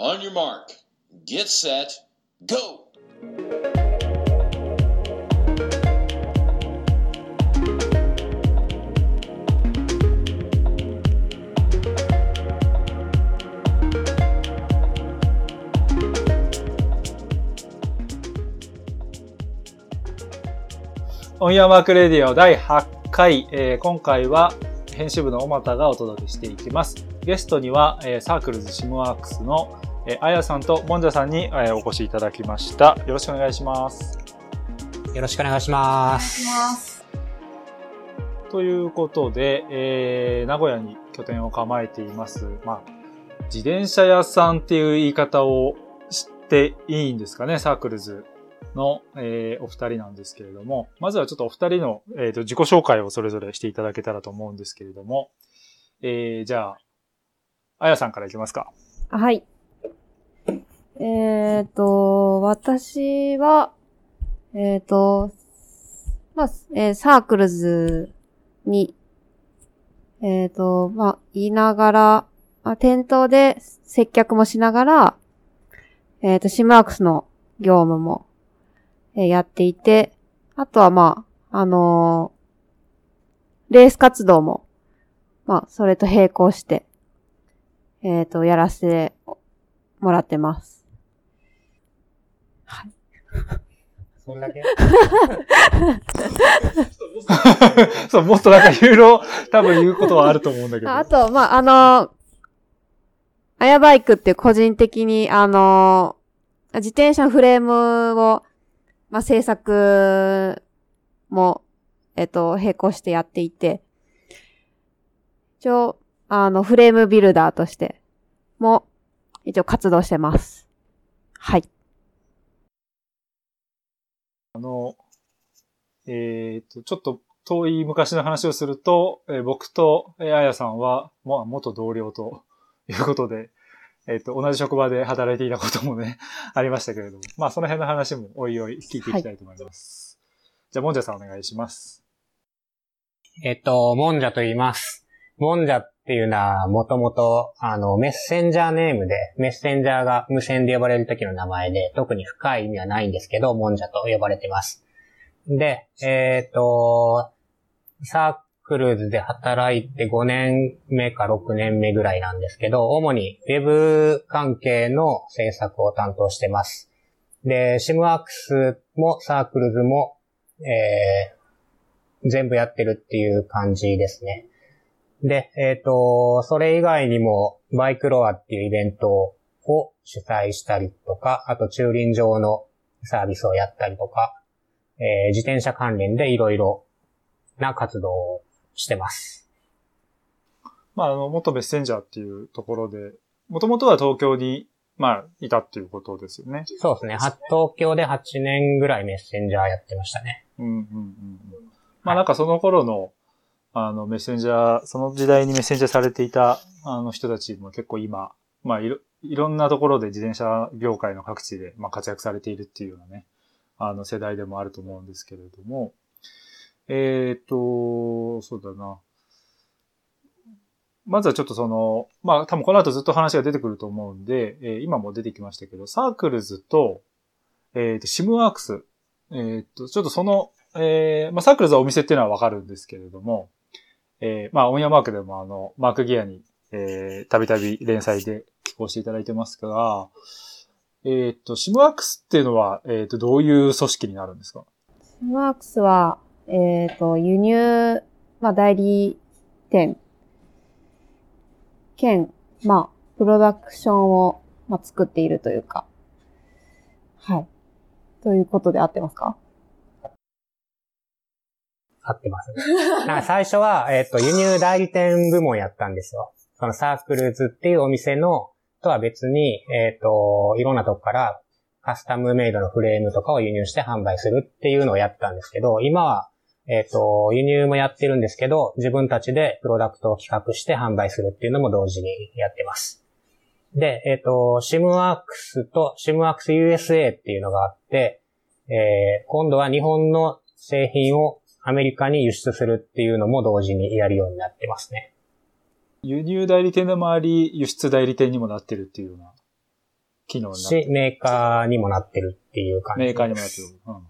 On your mark, get set, go! onyourmark Radio 第8回、えー今回は編集部の小俣がお届けしていきます。ゲストには、えー Circles SimWorks の、えーあやさんともんじゃさんに、えーお越しいただきました。よろしくお願いします。よろしくお願いします。ます。ということで、えー名古屋に拠点を構えています。まあ、自転車屋さんっていう言い方を知っていいんですかね、サークルズの、えーお二人なんですけれども、まずはちょっとお二人の、えーと自己紹介をそれぞれしていただけたらと思うんですけれども、えーじゃあ、あやさんからいきますか。はい。えっ、と、私は、えっ、と、まあ、えーサークルズに、えっ、と、まあ、言いながら、まあ、店頭で接客もしながら、えっ、と、シムワークスの業務も、えーやっていて、あとはまあ、あのレース活動も、まあ、それと並行して、えっ、と、やらせてもらってます。はい。そんだけ？そう、もっとなんかいろいろ多分言うことはあると思うんだけど。ああと、まあ、あのあやバイクって個人的に、あの自転車のフレームを、まあ、制作も、えっ、と、並行してやっていて、一応、あの、フレームビルダーとしても、一応活動してます。はい。あの、えっ、と、ちょっと遠い昔の話をすると、えー僕と、えーあやさんは、まあ、元同僚と いうことで、えっ、と、同じ職場で働いていたこともね、ありましたけれども、まあ、その辺の話もおいおい聞いていきたいと思います。じゃあ、もんじゃさんお願いします。えっと、もんじゃと言います。もんじゃっていうのは、もともと、あの、メッセンジャーネームで、メッセンジャーが無線で呼ばれる時の名前で、特に深い意味はないんですけど、もんじゃと呼ばれてます。で、えっと、サークルズで働いて5年目か6年目ぐらいなんですけど、主に Web 関係の制作を担当してます。で、シムワークスもサークルズも、えー全部やってるっていう感じですね。で、えっ、と、それ以外にも、バイクロアっていうイベントを主催したりとか、あと駐輪場のサービスをやったりとか、えー自転車関連でいろいろな活動をしてます。まあ、あの、元メッセンジャーっていうところで、もともとは東京に、まあ、いたっていうことですよね。そうですね。は東京で8年ぐらいメッセンジャーやってましたね。うんうんうんうん。まあなんかその頃の、あのメッセンジャー、その時代にメッセンジャーされていたあの人たちも結構今、まあいろいろんなところで自転車業界の各地で、まあ、活躍されているっていうようなね、あの世代でもあると思うんですけれども、えっ、と、そうだな。まずはちょっとその、まあ多分この後ずっと話が出てくると思うんで、えー今も出てきましたけど、 Circles と、えっ、と、 SimWorks、えっ、と、ちょっとその、えーまあ、 Circles はお店っていうのはわかるんですけれども、えーまあ、 onyourmark でもあの、 Mark Gear に、えーたびたび連載で寄稿していただいてますが、えっ、と、 SimWorks っていうのは、えっ、と、どういう組織になるんですか？ SimWorks は、えっ、と、輸入、まあ、代理店、兼、まあ、プロダクションを、まあ、作っているというか、はい。ということで合ってますか？合ってます。なんか最初は、えっ、と、輸入代理店部門やったんですよ。そのサークルズっていうお店の、とは別に、えっ、と、いろんなとこからカスタムメイドのフレームとかを輸入して販売するっていうのをやったんですけど、今は、えっ、と、輸入もやってるんですけど、自分たちでプロダクトを企画して販売するっていうのも同時にやってます。で、えっ、と、シムワークスとシムワークス USA っていうのがあって、えー今度は日本の製品をアメリカに輸出するっていうのも同時にやるようになってますね。輸入代理店でもあり、輸出代理店にもなってるっていうような機能になってるし、メーカーにもなってるっていう感じ。メーカーにもなってる。うんうんうん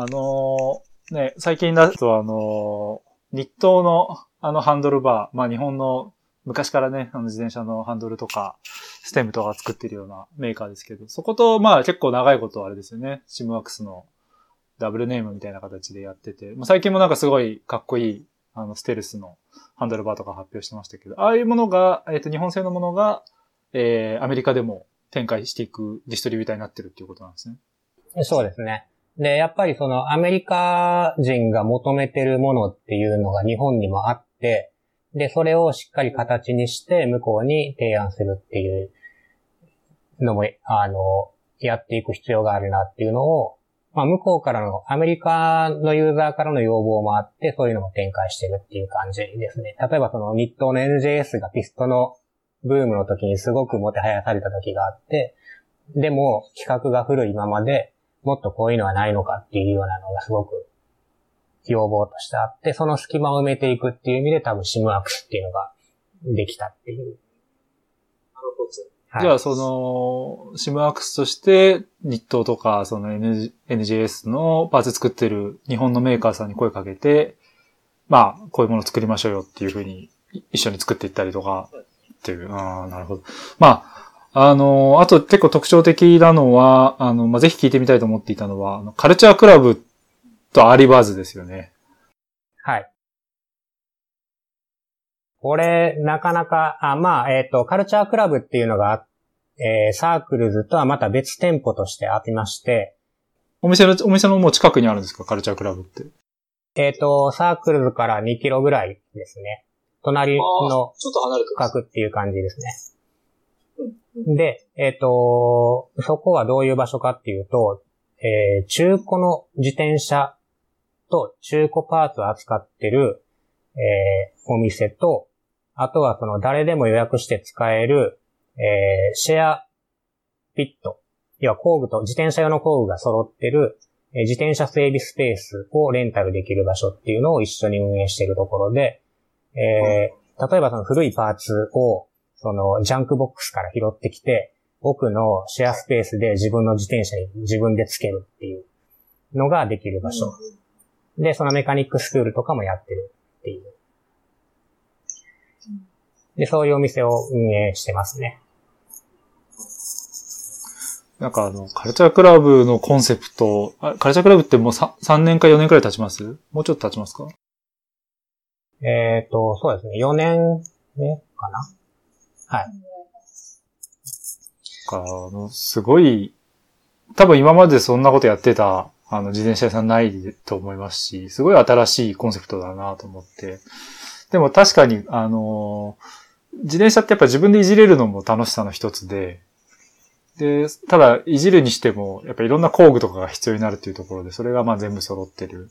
あのーね、最近だとあのー日東のあのハンドルバー、まあ日本の昔からね、あの自転車のハンドルとか、ステムとか作ってるようなメーカーですけど、そことまあ結構長いことあれですよね、シムワックスのダブルネームみたいな形でやってて、まあ、最近もなんかすごいかっこいい、あの、ステルスのハンドルバーとか発表してましたけど、ああいうものが、えっ、と、日本製のものが、えー、アメリカでも展開していくディストリビューターになってるっていうことなんですね。そうですね。で、やっぱりそのアメリカ人が求めてるものっていうのが日本にもあって、で、それをしっかり形にして向こうに提案するっていうのも、あの、やっていく必要があるなっていうのを、まあ向こうからの、アメリカのユーザーからの要望もあって、そういうのも展開してるっていう感じですね。例えばその日東の NJS がピストのブームの時にすごくもてはやされた時があって、でも企画が古いままで、もっとこういうのはないのかっていうようなのがすごく要望としてあって、その隙間を埋めていくっていう意味で多分シムアクスっていうのができたっていう。はいじゃあ、その、シムアクスとして、日東とか、その NG NJS のパーツ作ってる日本のメーカーさんに声かけて、まあ、こういうものを作りましょうよっていうふうに、い一緒に作っていったりとか、っていう、ああ、なるほど。まあ、あの、あと結構特徴的なのは、あの、まあ、ぜひ聞いてみたいと思っていたのは、 Culture Club と Early Birds ですよね。はい。これ、なかなか、あ、まあ、えっ、と、 Culture Club っていうのがあ、えー、 Circles とはまた別店舗としてありまして、お店の、お店のもう近くにあるんですか？カルチャークラブって。えっ、と、サークルズから2キロぐらいですね。隣のちょっと離れてます。区画っていう感じですね。で、えっ、と、そこはどういう場所かっていうと、えー中古の自転車と中古パーツを扱ってる、えーお店と、あとはその誰でも予約して使える、えーシェアピット。要は工具と自転車用の工具が揃ってる、えー自転車整備スペースをレンタルできる場所っていうのを一緒に運営しているところで、えー例えばその古いパーツを、そのジャンクボックスから拾ってきて、奥のシェアスペースで自分の自転車に自分でつけるっていうのができる場所。で、そのメカニックスクールとかもやってるっていう。で、そういうお店を運営してますね。なんかあの、カルチャークラブのコンセプト、あカルチャークラブってもう 3, 3年か4年くらい経ちます？もうちょっと経ちますか？えっ、と、そうですね。4年目かな？はい。か、あの、すごい、多分今までそんなことやってた、あの、自転車屋さんないと思いますし、すごい新しいコンセプトだなと思って。でも確かに、あの、自転車ってやっぱ自分でいじれるのも楽しさの一つで、で、ただ、いじるにしても、やっぱいろんな工具とかが必要になるっていうところで、それがまあ全部揃ってる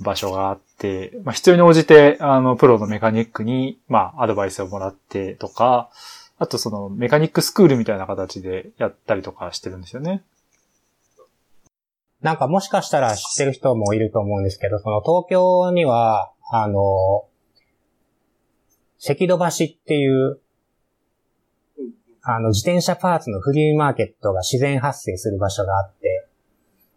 場所があって、まあ必要に応じて、あの、プロのメカニックに、まあアドバイスをもらってとか、あとそのメカニックスクールみたいな形でやったりとかしてるんですよね。なんかもしかしたら知ってる人もいると思うんですけど、その東京には、あの、赤土橋っていう、あの、自転車パーツのフリーマーケットが自然発生する場所があって、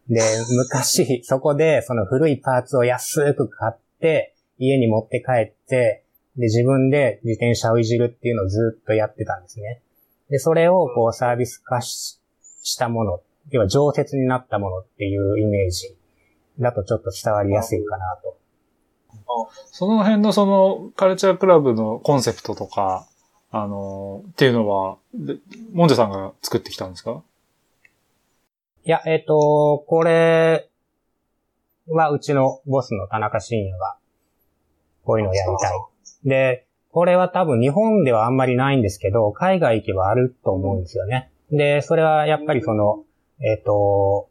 で、昔、そこでその古いパーツを安く買って、家に持って帰って、で、自分で自転車をいじるっていうのをずっとやってたんですね。で、それをこうサービス化ししたもの、要は常設になったものっていうイメージだとちょっと伝わりやすいかなと。その辺のそのカルチャークラブのコンセプトとか、あの、っていうのは、でモンジョさんが作ってきたんですか？いや、えっ、と、これはうちのボスの田中信也がこういうのをやりたい。で、これは多分日本ではあんまりないんですけど、海外行けばあると思うんですよね。で、それはやっぱりその、えっ、と、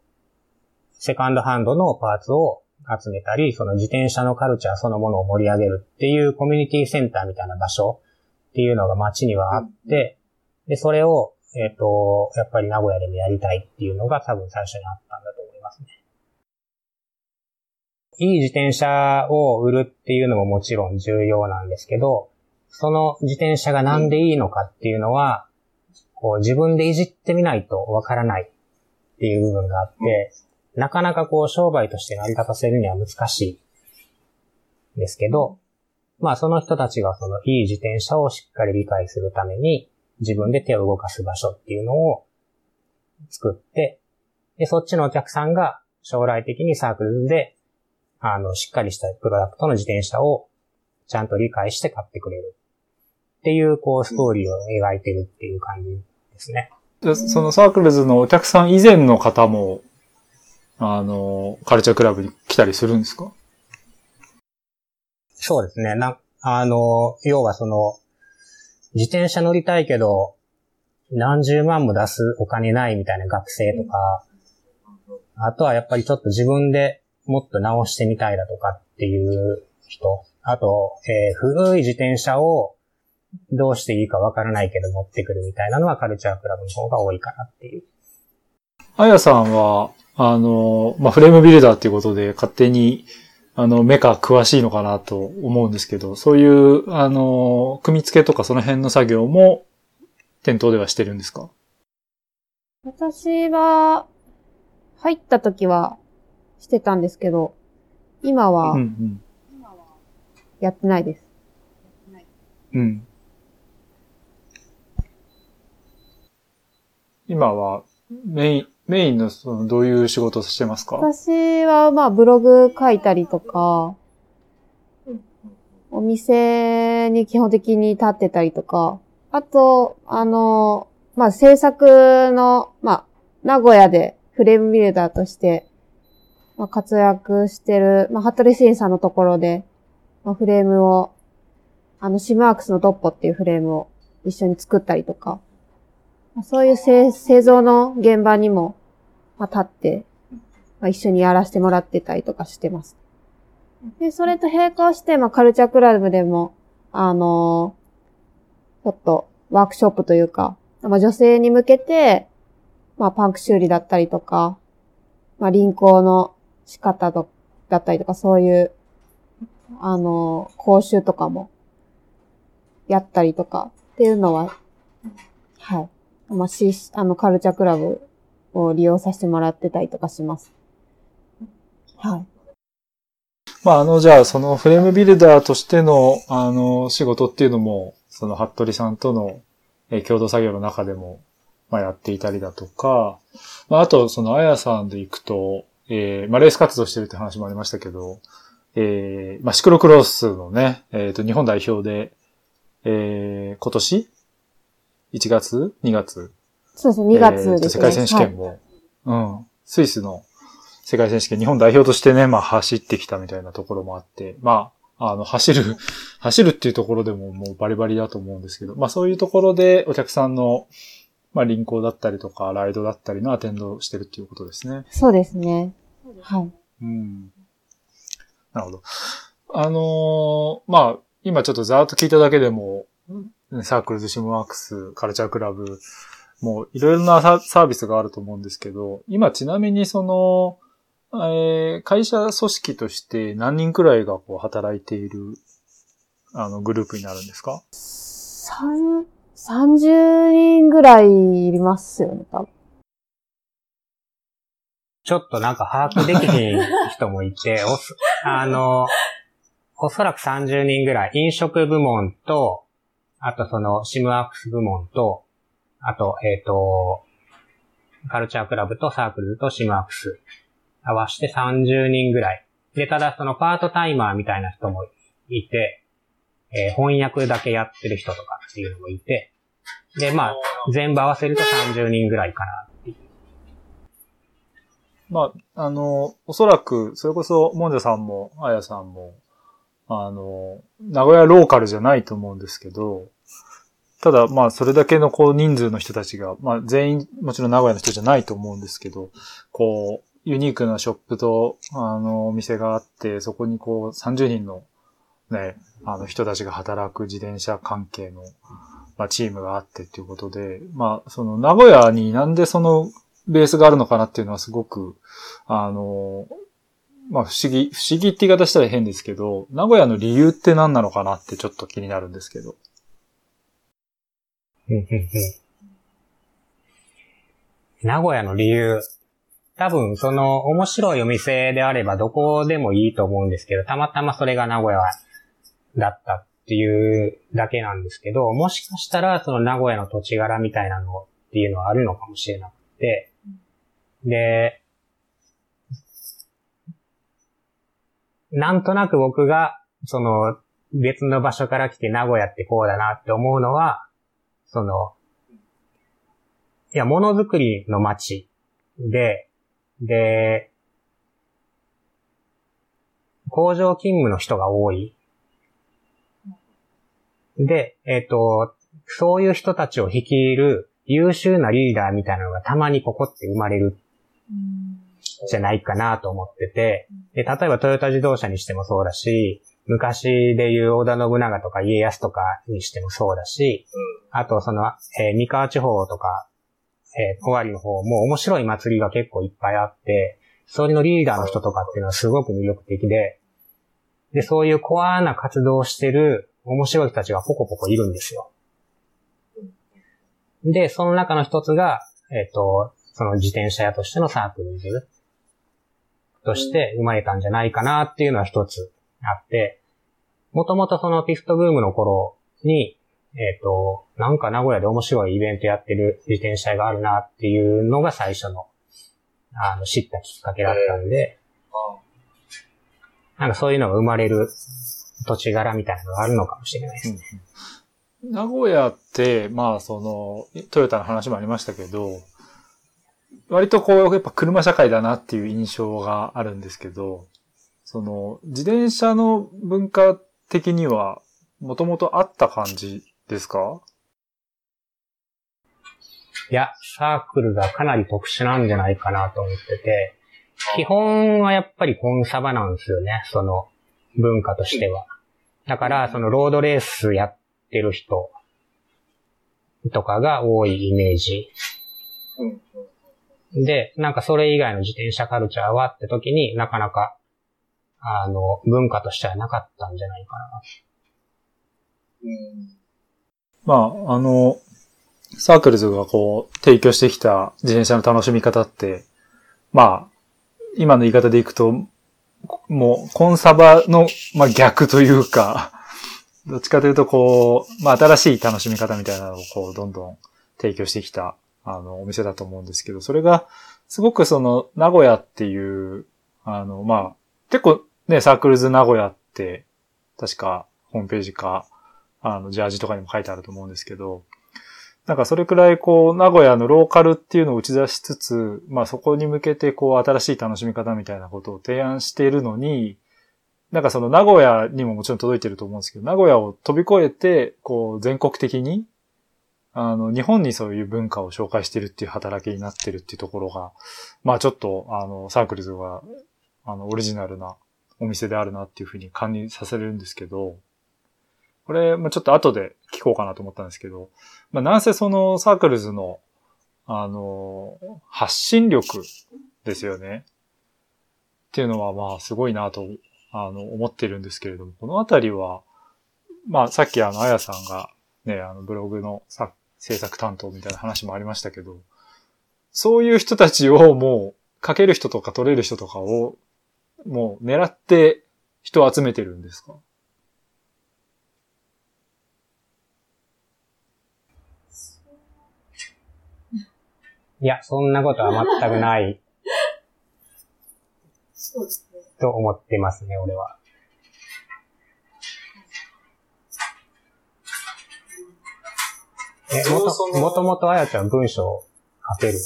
セカンドハンドのパーツを集めたり、その自転車のカルチャーそのものを盛り上げるっていうコミュニティセンターみたいな場所っていうのが街にはあって、で、それを、えっ、と、やっぱり名古屋でもやりたいっていうのが多分最初にあったんだと思いますね。いい自転車を売るっていうのももちろん重要なんですけど、その自転車がなんでいいのかっていうのは、ここう自分でいじってみないとわからないっていう部分があって、なかなかこう商売として成り立たせるには難しいですけど、まあその人たちがそのいい自転車をしっかり理解するために自分で手を動かす場所っていうのを作って、で、そっちのお客さんが将来的にサークルで、あの、しっかりしたプロダクトの自転車をちゃんと理解して買ってくれるっていう、こう、ストーリーを描いてるっていう感じですね。でそのサークルズのお客さん以前の方も、あの、カルチャークラブに来たりするんですか？そうですね。な、あの、要はその、自転車乗りたいけど、何十万も出すお金ないみたいな学生とか、あとはやっぱりちょっと自分でもっと直してみたいだとかっていう人、あと、えー古い自転車をどうしていいかわからないけど持ってくるみたいなのはカルチャークラブの方が多いかなっていう。あやさんは、あの、まあ、フレームビルダーっていうことで勝手に、あの、メカ詳しいのかなと思うんですけど、そういう、あの、組み付けとかその辺の作業も店頭ではしてるんですか？私は、入った時はしてたんですけど、今はうんうん。やってないです。うん。今はメイン、メインのそのどういう仕事してますか？私はまあブログ書いたりとか、お店に基本的に立ってたりとか、あと、あの、まあ制作の、まあ、名古屋でフレームビルダーとして、まあ、活躍してる、まあ、服部慎さんのところで、まあ、フレームを、あの、シムワークスのドッポっていうフレームを一緒に作ったりとか、そういう製製造の現場にも、まあ、立って、まあ、一緒にやらせてもらってたりとかしてます。で、それと並行して、まあ、カルチャークラブでも、あのちょっとワークショップというか、まあ、女性に向けて、まあ、パンク修理だったりとか、まあ、輪行の仕方とだったりとか、そういう、あの講習とかも、やったりとか、っていうのは、はい。まあ、し、あの、カルチャークラブを利用させてもらってたりとかします。はい。まあ、あの、じゃあ、そのフレームビルダーとしての、あの、仕事っていうのも、その、服部さんとの、え共同作業の中でも、まあ、やっていたりだとか、まあ、あと、その、あやさんで行くと、えーまあ、レース活動してるって話もありましたけど、えーまあ、シクロクロスのね、えっ、と、日本代表で、えー今年 ?1 月 ?2 月？そうですね、2月ですね。世界選手権も、うん、スイスの世界選手権、日本代表としてね、まあ走ってきたみたいなところもあって、まあ、あの、走る、走るっていうところでももうバリバリだと思うんですけど、まあそういうところでお客さんの、まあ輪行だったりとか、ライドだったりのアテンドをしてるっていうことですね。そうですね。はい。うん。なるほど。あのーまあ、今ちょっとざーっと聞いただけでも、 Circles、SimWorks、Culture Club、もういろいろなササービスがあると思うんですけど、今ちなみにその、えー会社組織として何人くらいがこう働いている、あの、グループになるんですか？三、30人ぐらいいますよね、多分。ちょっとなんか把握できひん人もいて、おそ、あの、おそらく30人ぐらい、飲食部門と、あとその、シムワークス部門と、あと、えっ、と、カルチャークラブとサークルとシムワークス、合わせて30人ぐらい。で、ただそのパートタイマーみたいな人もいて、えー翻訳だけやってる人とかっていうのもいて、で、まあ、全部合わせると30人ぐらいかなっていう。まあ、あの、おそらく、それこそ、もんじゃさんも、あやさんも、あの、名古屋ローカルじゃないと思うんですけど、ただ、まあ、それだけのこう人数の人たちが、まあ、全員、もちろん名古屋の人じゃないと思うんですけど、こう、ユニークなショップと、あの、お店があって、そこにこう、30人の、ね、あの人たちが働く自転車関係の、まあ、チームがあってっていうことで、まあ、その、名古屋になんでその、ベースがあるのかなっていうのはすごく、あの、まあ不思議、不思議って言い方したら変ですけど、名古屋の理由って何なのかなってちょっと気になるんですけど。うんうんうん名古屋の理由。多分、その、面白いお店であればどこでもいいと思うんですけど、たまたまそれが名古屋だったっていうだけなんですけど、もしかしたら、その名古屋の土地柄みたいなのっていうのはあるのかもしれなくて、で、なんとなく僕が、その、別の場所から来て名古屋ってこうだなって思うのは、その、いや、ものづくりの街で、で、工場勤務の人が多い。で、えっ、と、そういう人たちを率いる優秀なリーダーみたいなのがたまにここって生まれるじゃないかなと思ってて、で、例えばトヨタ自動車にしてもそうだし、昔でいう織田信長とか家康とかにしてもそうだし、あとその、えー三河地方とか、えー、尾張の方も面白い祭りが結構いっぱいあって、それのリーダーの人とかっていうのはすごく魅力的で、で、そういうコアな活動をしてる面白い人たちがポコポコいるんですよ。で、その中の一つが、えっ、と、その自転車屋としてのサークルズとして生まれたんじゃないかなっていうのは一つあって、もともとそのピフトブームの頃に、えっ、と、なんか名古屋で面白いイベントやってる自転車屋があるなっていうのが最初の、あの、知ったきっかけだったんで、なんかそういうのが生まれる土地柄みたいなのがあるのかもしれないですね。名古屋って、まあその、トヨタの話もありましたけど、割とこう、やっぱ車社会だなっていう印象があるんですけど、その、自転車の文化的には、もともとあった感じですか？いや、サークルがかなり特殊なんじゃないかなと思ってて、基本はやっぱりコンサバなんですよね、その文化としては。だから、そのロードレースやってる人とかが多いイメージ。で、なんかそれ以外の自転車カルチャーはって時になかなか、あの、文化としてはなかったんじゃないかな。まあ、あの、サークルズがこう、提供してきた自転車の楽しみ方って、まあ、今の言い方でいくと、もう、コンサバの、まあ逆というか、どっちかというとこう、まあ新しい楽しみ方みたいなのをこう、どんどん提供してきた、あの、お店だと思うんですけど、それが、すごくその、名古屋っていう、あの、まあ、結構ね、サークルズ名古屋って、確か、ホームページか、あの、ジャージとかにも書いてあると思うんですけど、なんかそれくらいこう、名古屋のローカルっていうのを打ち出しつつ、まあそこに向けてこう、新しい楽しみ方みたいなことを提案しているのに、なんかその名古屋にももちろん届いてると思うんですけど、名古屋を飛び越えて、こう、全国的に、あの、日本にそういう文化を紹介してるっていう働きになってるっていうところが、まあちょっと、あの、サークルズが、あの、オリジナルなお店であるなっていうふうに感じさせるんですけど、これ、まあちょっと後で聞こうかなと思ったんですけど、まあなんせそのサークルズの、あの、発信力ですよね。っていうのはまあすごいなと、あの、思ってるんですけれども、このあたりは、まあさっきあの、あやさんがね、あの、ブログの制作担当みたいな話もありましたけど、そういう人たちをもう、書ける人とか取れる人とかを、もう狙って人を集めてるんですか？いや、そんなことは全くないそうですね。と思ってますね、俺は。え、もと、もともとあやちゃん文章書ける？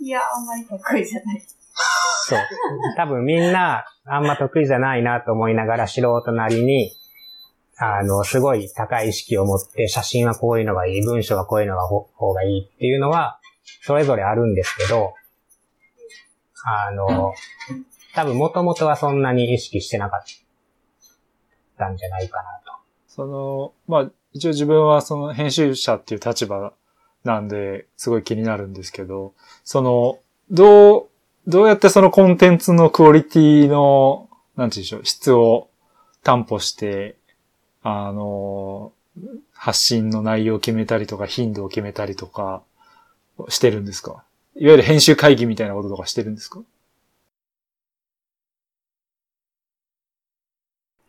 いや、あんまり得意じゃない。そう。多分みんな、あんま得意じゃないなと思いながら素人なりに、あの、すごい高い意識を持って、写真はこういうのがいい、文章はこういうのがほ方がいいっていうのは、それぞれあるんですけど、あの、多分もともとはそんなに意識してなかったんじゃないかなと。その、まあ、一応自分はその編集者っていう立場なんで、すごい気になるんですけど、その、どう、どうやってそのコンテンツのクオリティの、なんて言うんでしょう、質を担保して、あの、発信の内容を決めたりとか、頻度を決めたりとか、してるんですか？いわゆる編集会議みたいなこととかしてるんですか？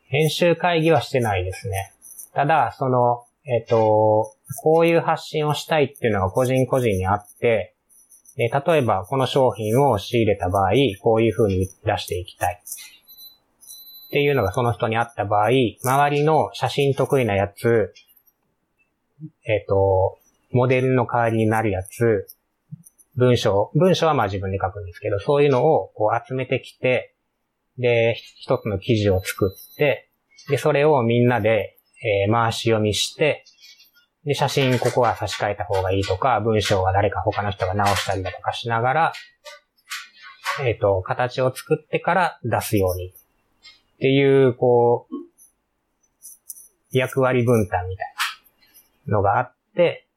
編集会議はしてないですね。ただ、その、えっ、と、こういう発信をしたいっていうのが個人個人にあって、で例えばこの商品を仕入れた場合、こういう風に出していきたい。っていうのがその人にあった場合、周りの写真得意なやつ、えっ、と、モデルの代わりになるやつ、文章、文章はまあ自分で書くんですけど、そういうのをこう集めてきて、で、一つの記事を作って、で、それをみんなで、えー回し読みして、で、写真ここは差し替えた方がいいとか、文章は誰か他の人が直したりだとかしながら、えっ、と、形を作ってから出すように。っていう、こう、役割分担みたいなのがあって、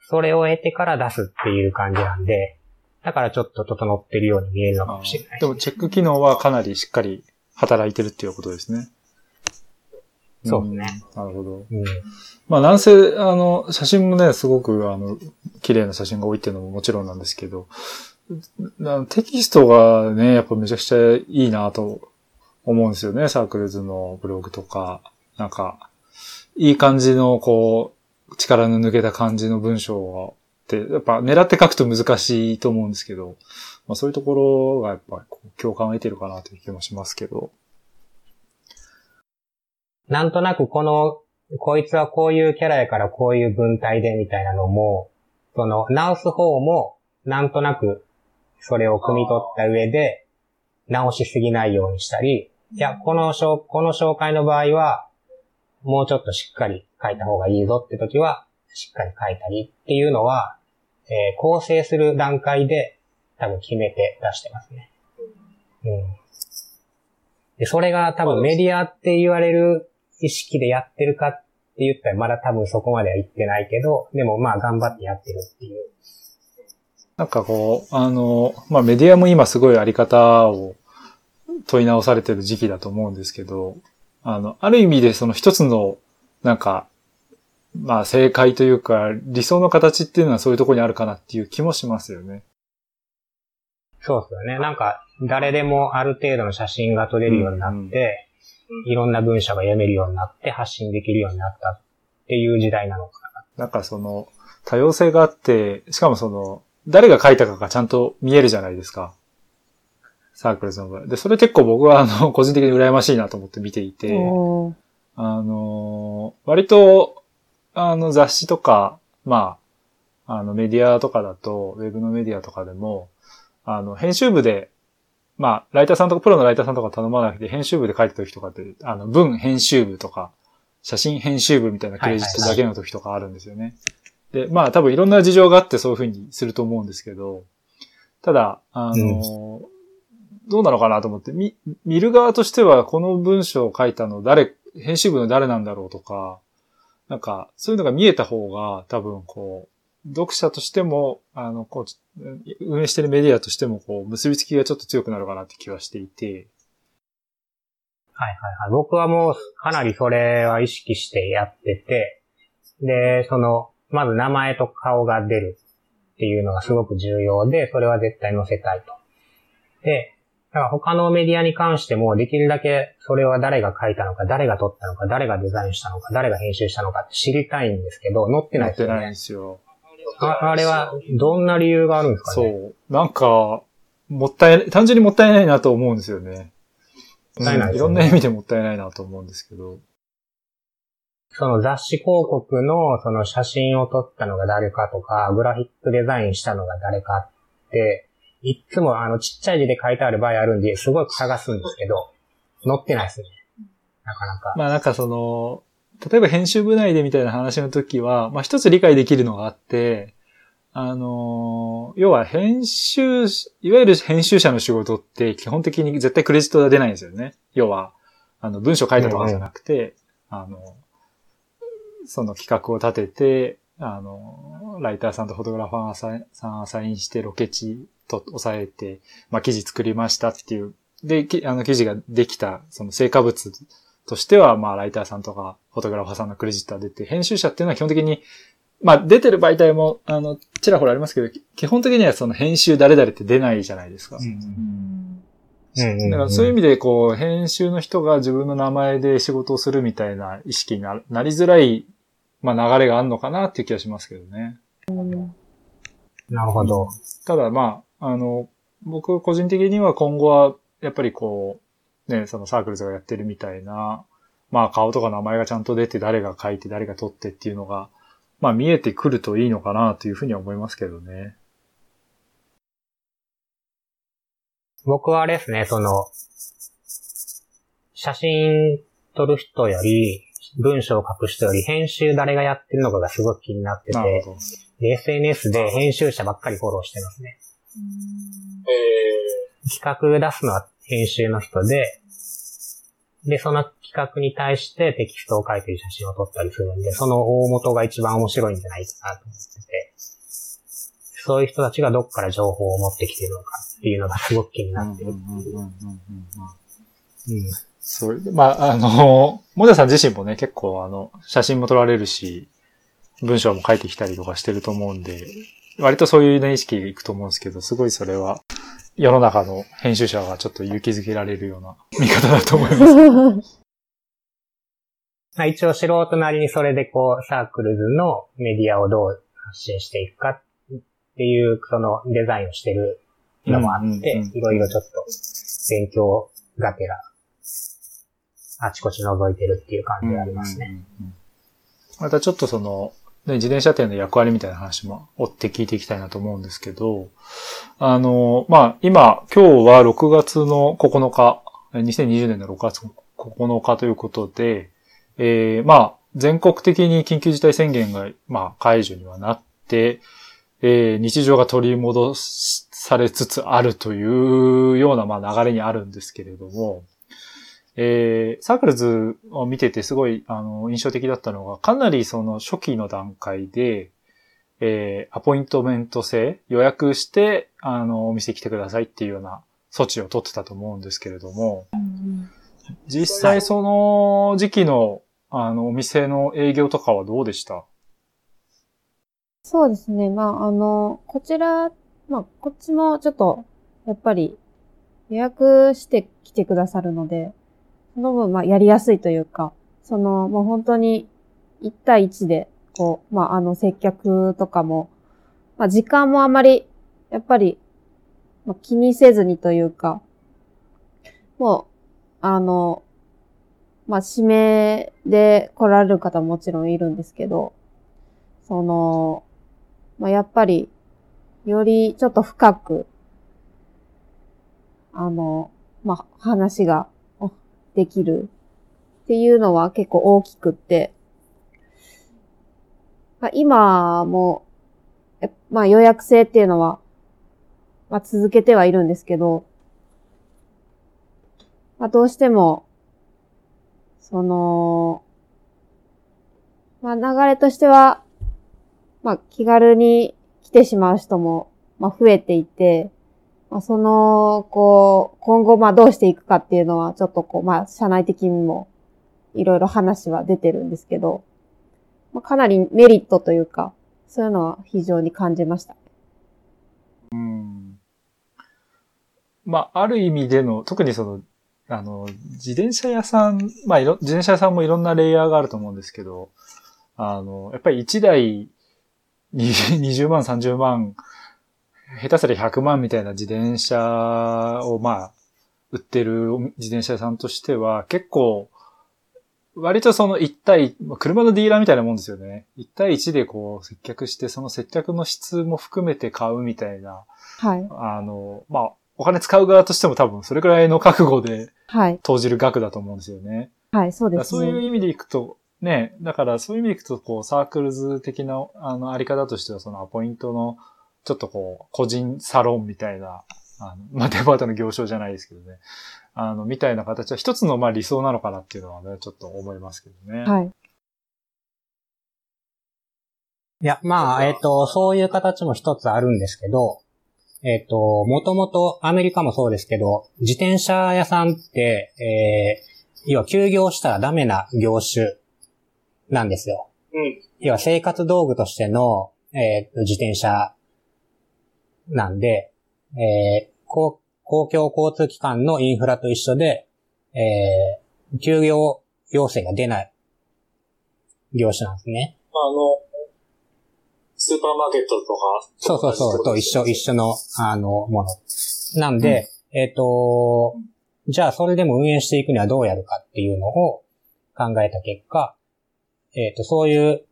それを得てから出すっていう感じなんで、だからちょっと整ってるように見えるのかもしれないで。もチェック機能はかなりしっかり働いてるっていうことですね。そうねんなるほど。うん。まあ、なんせ、あの、写真もね、すごく、あの、綺麗な写真が多いっていうのももちろんなんですけど、なテキストがね、やっぱめちゃくちゃいいなと思うんですよね。サークルズのブログとか、なんか、いい感じの、こう、力の抜けた感じの文章って、やっぱ狙って書くと難しいと思うんですけど、まあそういうところがやっぱ共感を得てるかなという気もしますけど。なんとなくこの、こいつはこういうキャラやからこういう文体でみたいなのも、その、直す方も、なんとなく、それを汲み取った上で、直しすぎないようにしたり、いや、この紹、この紹介の場合は、もうちょっとしっかり書いた方がいいぞって時は、しっかり書いたりっていうのは、えー構成する段階で多分決めて出してますね。うん。で、それが多分メディアって言われる意識でやってるかって言ったらまだ多分そこまでは言ってないけど、でもまあ頑張ってやってるっていう。なんかこう、あの、まあメディアも今すごいあり方を問い直されてる時期だと思うんですけど、あの、ある意味でその一つの、なんか、まあ正解というか理想の形っていうのはそういうところにあるかなっていう気もしますよね。そうですよね。なんか、誰でもある程度の写真が撮れるようになって、いろんな文章が読めるようになって発信できるようになったっていう時代なのかな。なんかその多様性があって、しかもその、誰が書いたかがちゃんと見えるじゃないですか。サークルズの場合。で、それ結構僕はあの、個人的に羨ましいなと思って見ていて、あの割と、あの、雑誌とか、まあ、あの、メディアとかだと、ウェブのメディアとかでも、あの、編集部で、まあ、ライターさんとか、プロのライターさんとか頼まなくて、編集部で書いた時とかって、あの、文編集部とか、写真編集部みたいなクレジットだけの時とかあるんですよね。で、まあ、多分いろんな事情があってそういうふうにすると思うんですけど、ただ、あの、どうなのかなと思って、見、見る側としては、この文章を書いたの誰、編集部の誰なんだろうとか、なんか、そういうのが見えた方が、多分こう、読者としても、あの、こう、運営してるメディアとしても、こう、結びつきがちょっと強くなるかなって気はしていて、はいはいはい。僕はもうかなりそれは意識してやってて、で、その、まず名前と顔が出るっていうのがすごく重要で、それは絶対載せたいと。で、だから他のメディアに関してもできるだけそれは誰が書いたのか、誰が撮ったのか、誰がデザインしたのか、誰が編集したのかって知りたいんですけど、載ってないですよねなってないんで。すよ。ああれはどんな理由があるんですかね？そう。なんか、もったいない、単純にもったいないなと思うんですよね。もったいないねうんいろんな意味でもったいないなと思うんですけど。その雑誌広告のその写真を撮ったのが誰かとか、グラフィックデザインしたのが誰かって、いっつもあのちっちゃい字で書いてある場合あるんで、すごい探すんですけど、載ってないですね。なかなか。まあなんかその、例えば編集部内でみたいな話の時は、まあ一つ理解できるのがあって、あの、要は編集、いわゆる編集者の仕事って基本的に絶対クレジットが出ないんですよね。要は、あの文章書いたとかじゃなくて、あの、その企画を立てて、あの、ライターさんとフォトグラファーさんさんアサインしてロケ地と抑えて、まあ記事作りましたっていう、で、きあの記事ができた、その成果物としては、まあ、ライターさんとか、フォトグラファーさんのクレジットが出て、編集者っていうのは基本的に、まあ出てる媒体も、あの、ちらほらありますけど、基本的にはその編集誰々って出ないじゃないですか。うんだからそういう意味で、こう、編集の人が自分の名前で仕事をするみたいな意識にななりづらい、まあ流れがあるのかなっていう気がしますけどね。なるほど。ただまあ、あの、僕個人的には今後は、やっぱりこう、ね、そのサークルズがやってるみたいな、まあ顔とか名前がちゃんと出て誰が書いて誰が撮ってっていうのが、まあ見えてくるといいのかなというふうには思いますけどね。僕はあれですね、その、写真撮る人より、文章を書く人より編集誰がやってるのかがすごく気になってて、SNS で編集者ばっかりフォローしてますね。企画出すのは編集の人で、で、その企画に対してテキストを書いてる写真を撮ったりするんで、その大元が一番面白いんじゃないかなと思ってて、そういう人たちがどっから情報を持ってきてるのかっていうのがすごく気になってる。っていう。うんそれで、まあ、あの、もじゃさん自身もね、結構あの、写真も撮られるし、文章も書いてきたりとかしてると思うんで、割とそういうね、意識いくと思うんですけど、すごいそれは、世の中の編集者がちょっと勇気づけられるような見方だと思います。まあ一応素人なりにそれでこう、サークルズのメディアをどう発信していくかっていう、そのデザインをしてるのもあっていろいろちょっと勉強がてら、あちこち覗いてるっていう感じがありますね。またちょっとその、ね、自転車店の役割みたいな話も追って聞いていきたいなと思うんですけど、あの、まあ、今、今日は6月の9日、2020年の6月9日ということで、えー、まあ、全国的に緊急事態宣言が、まあ、解除にはなって、えー、日常が取り戻されつつあるというような、まあ、流れにあるんですけれども、えー、サークルズを見ててすごい、あの、印象的だったのが、かなりその初期の段階で、えー、アポイントメント制、予約して、あの、お店来てくださいっていうような措置を取ってたと思うんですけれども、実際その時期の、あの、お店の営業とかはどうでした？そうですね。まあ、あの、こちら、まあ、こっちもちょっと、やっぱり予約して来てくださるので、の分、まあ、やりやすいというか、その、もう本当に、1対1で、こう、まあ、あの、接客とかも、まあ、時間もあまり、やっぱり、まあ、気にせずにというか、もう、あの、まあ、指名で来られる方ももちろんいるんですけど、その、まあ、やっぱり、よりちょっと深く、あの、まあ、話ができる。っていうのは結構大きくって、まあ、今も、まあ、予約制っていうのは、まあ、続けてはいるんですけど、まあ、どうしても、その、まあ、流れとしては、まあ、気軽に来てしまう人も、まあ、増えていて、まあ、その、こう、今後、まあ、どうしていくかっていうのは、ちょっとこう、まあ、社内的にも、いろいろ話は出てるんですけど、まあ、かなりメリットというか、そういうのは非常に感じました。うん。まあ、ある意味での、特にその、あの、自転車屋さん、まあ、いろ、自転車屋さんもいろんなレイヤーがあると思うんですけど、あの、やっぱり1台20万、30万、下手すりゃ100万みたいな自転車を、まあ、売ってる自転車屋さんとしては、結構、割とその1対、まあ車のディーラーみたいなもんですよね。1対1でこう接客して、その接客の質も含めて買うみたいな、はい。あの、まあ、お金使う側としても多分それくらいの覚悟ではい。投じる額だと思うんですよね。はい、そうですね。そういう意味でいくと、ね、だからそういう意味でいくと、こう、サークルズ的な、あの、あり方としては、そのアポイントの、ちょっとこう、個人サロンみたいな、あの、まあ、デパートの行商じゃないですけどね。あの、みたいな形は一つの、まあ、理想なのかなっていうのはね、ちょっと思いますけどね。はい。いや、まあ、えっ、と、そういう形も一つあるんですけど、えっ、と、もともとアメリカもそうですけど、自転車屋さんって、えー、要は休業したらダメな業種なんですよ。うん。要は生活道具としての、えーと自転車なんで、えー公公共交通機関のインフラと一緒で、えー休業要請が出ない業種なんですね。まあ、あの、スーパーマーケットとか。そうそうそう、と一緒、一緒の、あの、もの。なんで、えっ、と、じゃあそれでも運営していくにはどうやるかっていうのを考えた結果、えっ、と、そういう、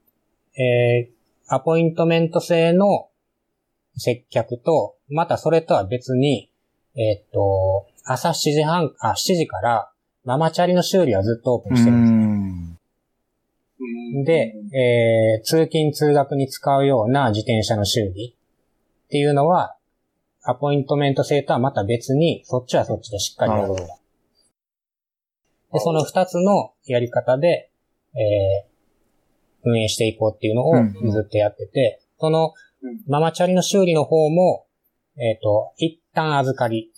えーアポイントメント制の接客と、またそれとは別に、えっ、と、朝7時半、あ、7時からママチャリの修理はずっとオープンしてるんです。で、えー、通勤通学に使うような自転車の修理。っていうのは、アポイントメント制とはまた別に、そっちはそっちでしっかりやる。なるほど。で、その二つのやり方で、えー、運営していこうっていうのをうん。ずっとやってて、そのうん、ママチャリの修理の方も、えっ、と、一旦預かり。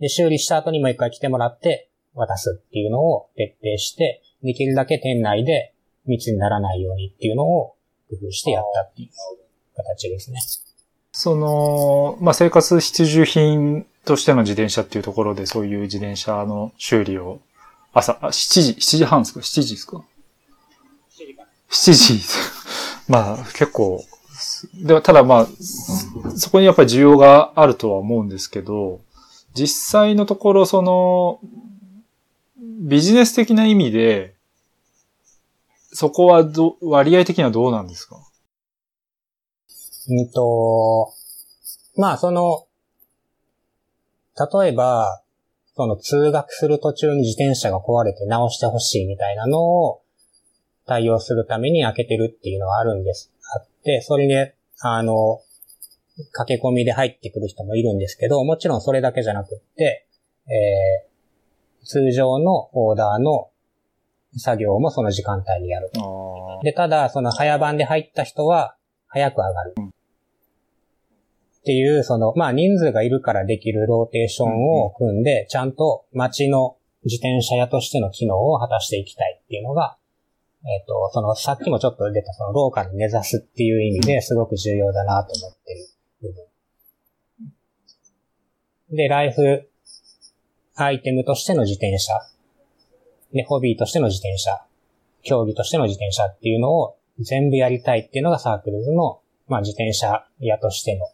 で、修理した後にもう一回来てもらって渡すっていうのを徹底して、できるだけ店内で密にならないようにっていうのを工夫してやったっていう形ですね。その、まあ、生活必需品としての自転車っていうところで、そういう自転車の修理を、朝、あ7時、7時半ですか ?7 時ですか ?7 時。まあ、結構、では、ただまあ、そこにやっぱり需要があるとは思うんですけど、実際のところ、その、ビジネス的な意味で、そこはど、割合的にはどうなんですか？うんと、まあその、例えば、その通学する途中に自転車が壊れて直してほしいみたいなのを対応するために開けてるっていうのはあるんです。あって、それで、あの、駆け込みで入ってくる人もいるんですけど、もちろんそれだけじゃなくって、えー通常のオーダーの作業もその時間帯にやる。あで、ただ、その早番で入った人は、早く上がる。っていう、その、まあ、人数がいるからできるローテーションを組んで、ちゃんと街の自転車屋としての機能を果たしていきたいっていうのが、えっ、と、その、さっきもちょっと出た、その、ローカルに根ざすっていう意味ですごく重要だなと思ってる部分。で、ライフアイテムとしての自転車。で、ホビーとしての自転車。競技としての自転車っていうのを全部やりたいっていうのがサークルズの、まあ自転車屋としての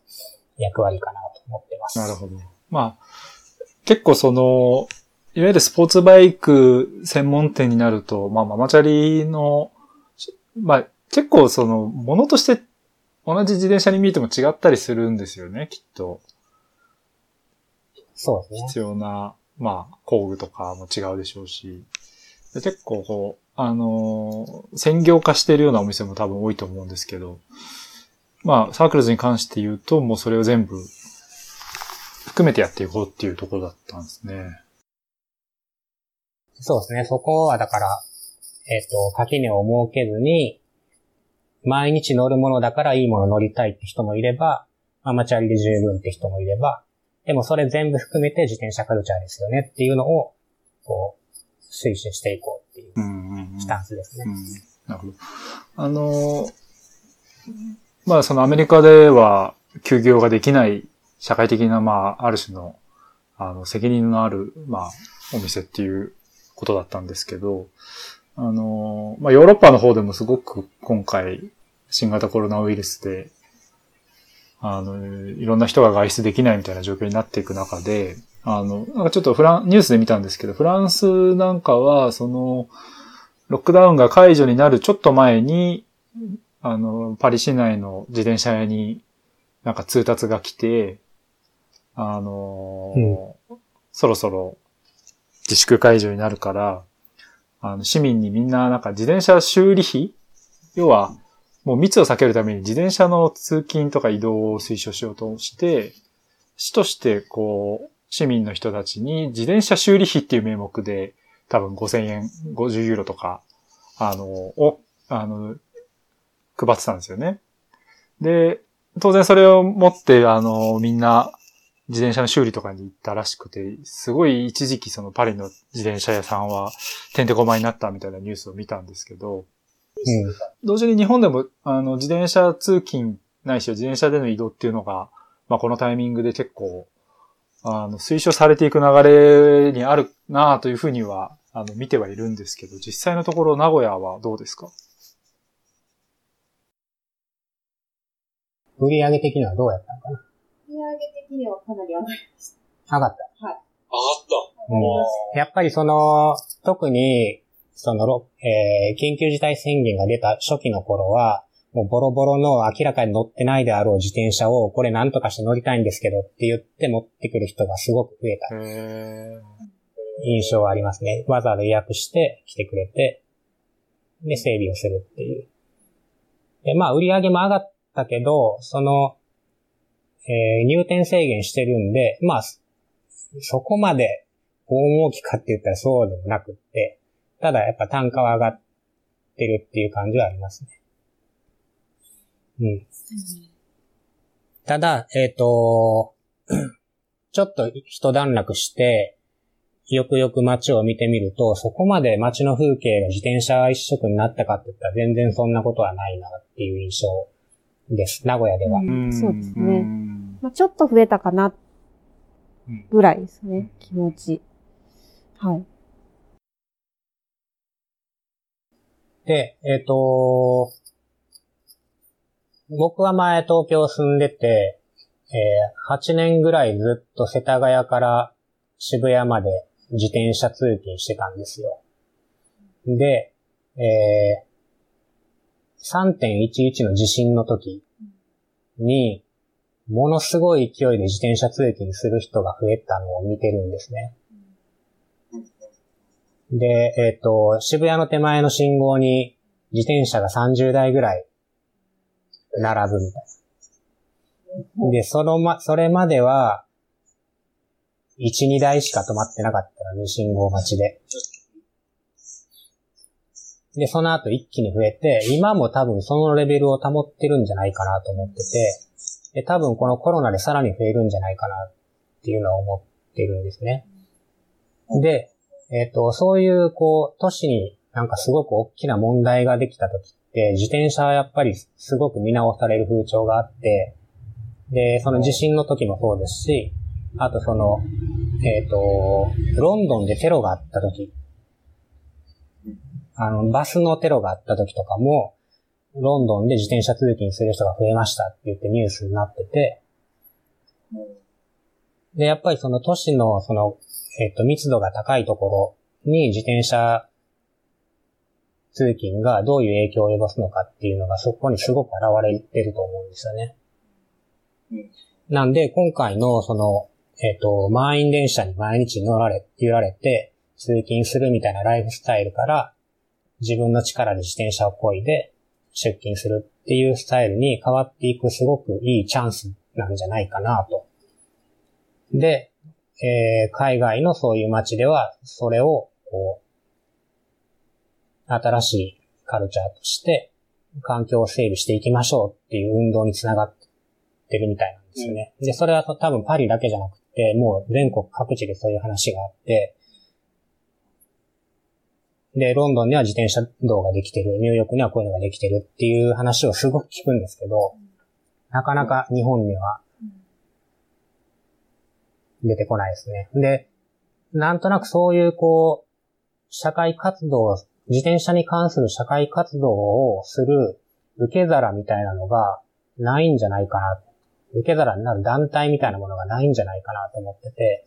役割かなと思ってます。なるほど。まあ、結構その、いわゆるスポーツバイク専門店になると、まあママチャリの、まあ結構その、ものとして同じ自転車に見えても違ったりするんですよね、きっと。そうですね。必要な、まあ工具とかも違うでしょうし。で結構こう、あのー専業化してるようなお店も多分多いと思うんですけど、まあサークルズに関して言うと、もうそれを全部含めてやっていこうっていうところだったんですね。そうですね。そこはだから、えっ、と、垣根を設けずに、毎日乗るものだからいいもの乗りたいって人もいれば、アマチュアリで十分って人もいれば、でもそれ全部含めて自転車カルチャーですよねっていうのを、こう、推進していこうっていううんうんうんスタンスですね。うんなるほど。あのー、まあそのアメリカでは休業ができない社会的な、まあある種の、あの、責任のある、まあ、お店っていうことだったんですけど、あのー、まあヨーロッパの方でもすごく今回、新型コロナウイルスで、あの、いろんな人が外出できないみたいな状況になっていく中で、あの、なんかちょっとフラン、ニュースで見たんですけど、フランスなんかは、その、ロックダウンが解除になるちょっと前に、あの、パリ市内の自転車屋になんか通達が来て、あのーそろそろ自粛解除になるから、あの、市民にみんななんか自転車修理費？要は、もう密を避けるために自転車の通勤とか移動を推奨しようとして、市としてこう、市民の人たちに自転車修理費っていう名目で、多分5000円、50ユーロとか、あの、を、あの、配ってたんですよね。で、当然それを持って、あの、みんな、自転車の修理とかに行ったらしくて、すごい一時期そのパリの自転車屋さんは、てんてこまになったみたいなニュースを見たんですけど、うん。同時に日本でも、あの、自転車通勤ないしは自転車での移動っていうのが、まあ、このタイミングで結構、あの、推奨されていく流れにあるなあというふうには、あの、見てはいるんですけど、実際のところ名古屋はどうですか？売り上げ的にはどうやったのかな？上げ的にはかなり上がりました。上がった。上がった。うんやっぱりその、特に、その、ろえー緊急事態宣言が出た初期の頃は、もうボロボロの明らかに乗ってないであろう自転車を、これなんとかして乗りたいんですけどって言って持ってくる人がすごく増えたへ印象はありますね。わざわざ予約して来てくれて、で、整備をするっていう。で、まあ、売り上げも上がったけど、その、えー入店制限してるんで、まあ、そこまで大儲きかって言ったらそうでもなくって、ただやっぱ単価は上がってるっていう感じはありますね。うん。ただ、えっ、と、ちょっと一段落して、よくよく街を見てみると、そこまで街の風景が自転車一色になったかって言ったら全然そんなことはないなっていう印象です。名古屋では。うそうですね。んまあ、ちょっと増えたかなうん、ぐらいですね。気持ち。はい。で、えっ、と、僕は前東京住んでて、えー8年ぐらいずっと世田谷から渋谷まで自転車通勤してたんですよ。で、えー3.11の地震の時に、ものすごい勢いで自転車通勤する人が増えたのを見てるんですね。で、えっ、と、渋谷の手前の信号に自転車が30台ぐらい並ぶみたいな。で、そのま、それまでは、1、2台しか止まってなかったのに、信号待ちで。で、その後一気に増えて、今も多分そのレベルを保ってるんじゃないかなと思ってて、で、多分このコロナでさらに増えるんじゃないかなっていうのを思ってるんですね。で、えっ、と、そういう、こう、都市になんかすごく大きな問題ができた時って、自転車はやっぱりすごく見直される風潮があって、で、その地震の時もそうですし、あとその、えっ、と、ロンドンでテロがあった時、あの、バスのテロがあった時とかも、ロンドンで自転車通勤する人が増えましたって言ってニュースになってて、で、やっぱりその都市のその、えっ、と、密度が高いところに自転車通勤がどういう影響を及ぼすのかっていうのがそこにすごく現れてると思うんですよね。なんで、今回のその、えっ、と、満員電車に毎日乗られ、揺られて通勤するみたいなライフスタイルから自分の力で自転車を漕いで出勤するっていうスタイルに変わっていくすごくいいチャンスなんじゃないかなと。で、えー海外のそういう街では、それを、こう、新しいカルチャーとして、環境を整備していきましょうっていう運動につながってるみたいなんですよね。で、それは多分パリだけじゃなくて、もう全国各地でそういう話があって、で、ロンドンには自転車道ができてる、ニューヨークにはこういうのができてるっていう話をすごく聞くんですけど、なかなか日本には出てこないですね。で、なんとなくそういうこう、社会活動、自転車に関する社会活動をする受け皿みたいなのがないんじゃないかな。受け皿になる団体みたいなものがないんじゃないかなと思ってて、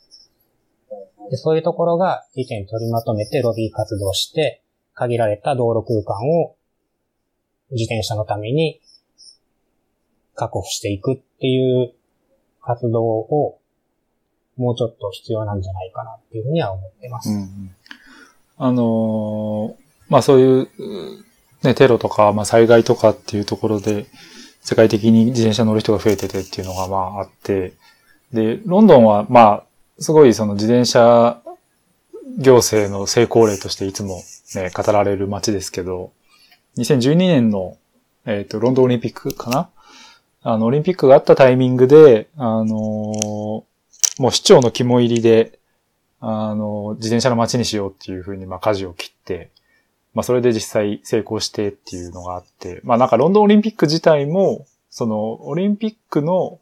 でそういうところが意見取りまとめてロビー活動して、限られた道路空間を自転車のために確保していくっていう活動をもうちょっと必要なんじゃないかなっていうふうには思ってます。うんうんあのーまあそういう、ね、テロとか、まあ災害とかっていうところで、世界的に自転車乗る人が増えててっていうのがまああって、で、ロンドンはまあ、すごいその自転車行政の成功例としていつもね、語られる街ですけど、2012年の、えっ、と、ロンドンオリンピックかな？あの、オリンピックがあったタイミングで、あのーもう市長の肝入りで、あの、自転車の街にしようっていうふうに、まあ、舵を切って、まあそれで実際成功してっていうのがあって、まあなんかロンドンオリンピック自体も、そのオリンピックの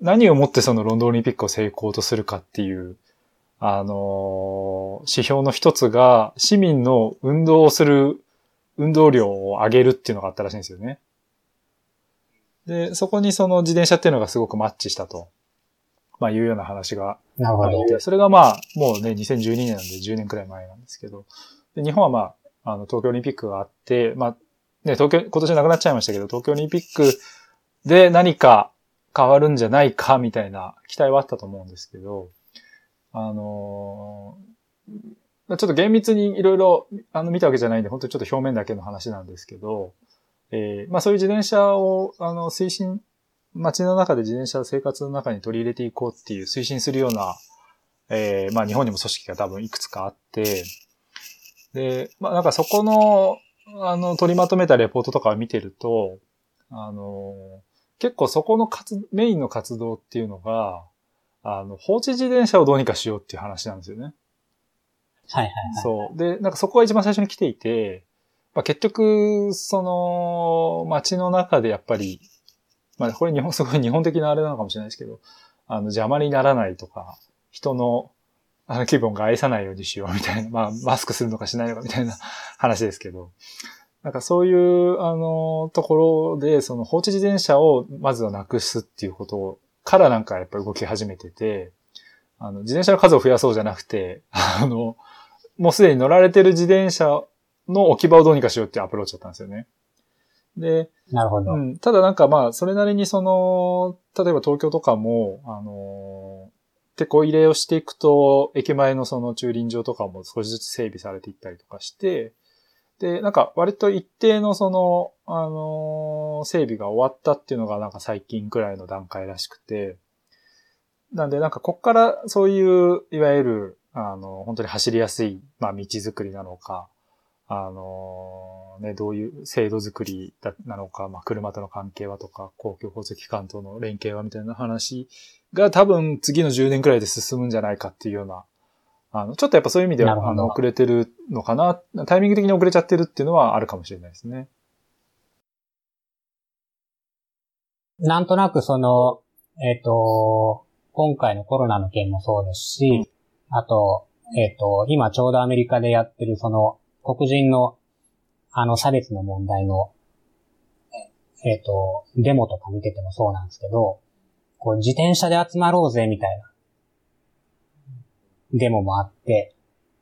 何をもってそのロンドンオリンピックを成功とするかっていう、あのー指標の一つが市民の運動をする運動量を上げるっていうのがあったらしいんですよね。で、そこにその自転車っていうのがすごくマッチしたと、まあいうような話が。あって、それがまあ、もうね、2012年なんで10年くらい前なんですけど、で日本はまあ、あの、東京オリンピックがあって、まあ、ね、東京、今年なくなっちゃいましたけど、東京オリンピックで何か変わるんじゃないか、みたいな期待はあったと思うんですけど、あのーちょっと厳密にいろいろ、あの、見たわけじゃないんで、本当にちょっと表面だけの話なんですけど、えーまあそういう自転車を、あの、推進街の中で自転車生活の中に取り入れていこうっていう推進するような、えーまあ日本にも組織が多分いくつかあって、で、まあなんかそこの、あの、取りまとめたレポートとかを見てると、あの、結構そこの活、メインの活動っていうのが、あの、放置自転車をどうにかしようっていう話なんですよね。はいはいはい。そう。で、なんかそこが一番最初に来ていて、まあ、結局、その、街の中でやっぱり、まあ、これ日本、すごい日本的なあれなのかもしれないですけど、あの、邪魔にならないとか、人の、あの気分が愛さないようにしようみたいな、まあ、マスクするのかしないのかみたいな話ですけど、なんかそういう、あの、ところで、その放置自転車をまずはなくすっていうことからなんかやっぱり動き始めてて、あの、自転車の数を増やそうじゃなくて、あの、もうすでに乗られてる自転車の置き場をどうにかしようっていうアプローチだったんですよね。で、なるほど。うん、ただなんかまあ、それなりにその、例えば東京とかも、あのー、結構入れをしていくと、駅前のその駐輪場とかも少しずつ整備されていったりとかして、で、なんか割と一定のその、あのー整備が終わったっていうのがなんか最近くらいの段階らしくて、なんでなんかこっからそういう、いわゆる、あの、本当に走りやすい、まあ道作りなのか、あのね、どういう制度作りだなのか、まあ車との関係はとか、公共交通機関との連携はみたいな話が多分次の10年くらいで進むんじゃないかっていうような、あの、ちょっとやっぱそういう意味では、あの、遅れてるのかな、タイミング的に遅れちゃってるっていうのはあるかもしれないですね。なんとなくその、えっ、と、今回のコロナの件もそうですし、あと、えっ、と、今ちょうどアメリカでやってるその、黒人の、あの、差別の問題の、えっ、と、デモとか見ててもそうなんですけど、こう、自転車で集まろうぜ、みたいな、デモもあって、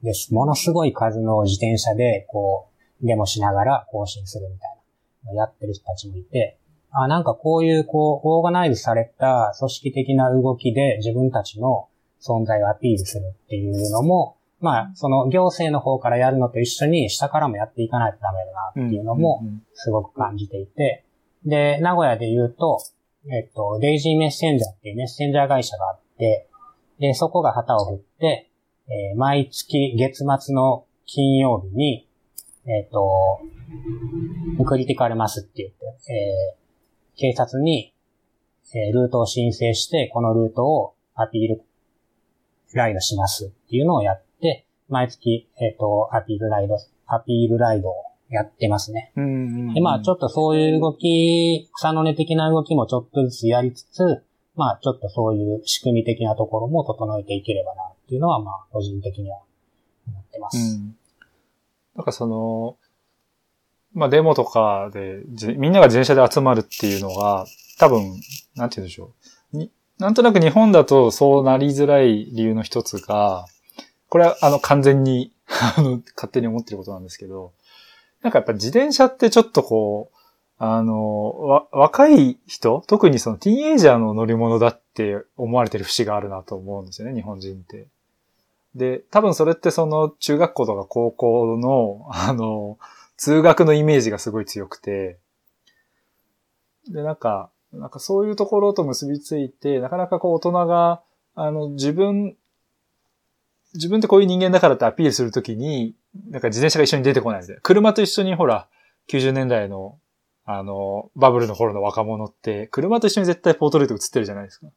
です。ものすごい数の自転車で、こう、デモしながら更新するみたいな、やってる人たちもいて、あ、なんかこういう、こう、オーガナイズされた組織的な動きで自分たちの存在をアピールするっていうのも、まあ、その行政の方からやるのと一緒に下からもやっていかないとダメだなっていうのもすごく感じていて、で、名古屋で言うと、えっと、デイジーメッセンジャーっていうメッセンジャー会社があって、で、そこが旗を振って、えー毎月月末の金曜日に、えっ、と、クリティカルマスって言って、えー警察に、えールートを申請して、このルートをアピールライドしますっていうのをやって、毎月、えっ、と、アピールライド、アピールライドをやってますね。うんうんうんで、まあちょっとそういう動き、草の根的な動きもちょっとずつやりつつ、まあちょっとそういう仕組み的なところも整えていければなっていうのは、まあ個人的には思ってます。うん。なんかその、まあデモとかで、みんなが自転車で集まるっていうのが、多分、なんて言うんでしょう。なんとなく日本だとそうなりづらい理由の一つが、これはあの完全に、あの、勝手に思ってることなんですけど、なんかやっぱ自転車ってちょっとこう、あの、わ、若い人特にそのティーンエイジャーの乗り物だって思われてる節があるなと思うんですよね、日本人って。で、多分それってその中学校とか高校の、あの、通学のイメージがすごい強くて、で、なんか、なんかそういうところと結びついて、なかなかこう大人が、あの、自分、自分ってこういう人間だからってアピールするときに、なんか自転車が一緒に出てこないんで。車と一緒にほら、90年代の、あの、バブルの頃の若者って、車と一緒に絶対ポートレート映ってるじゃないですか。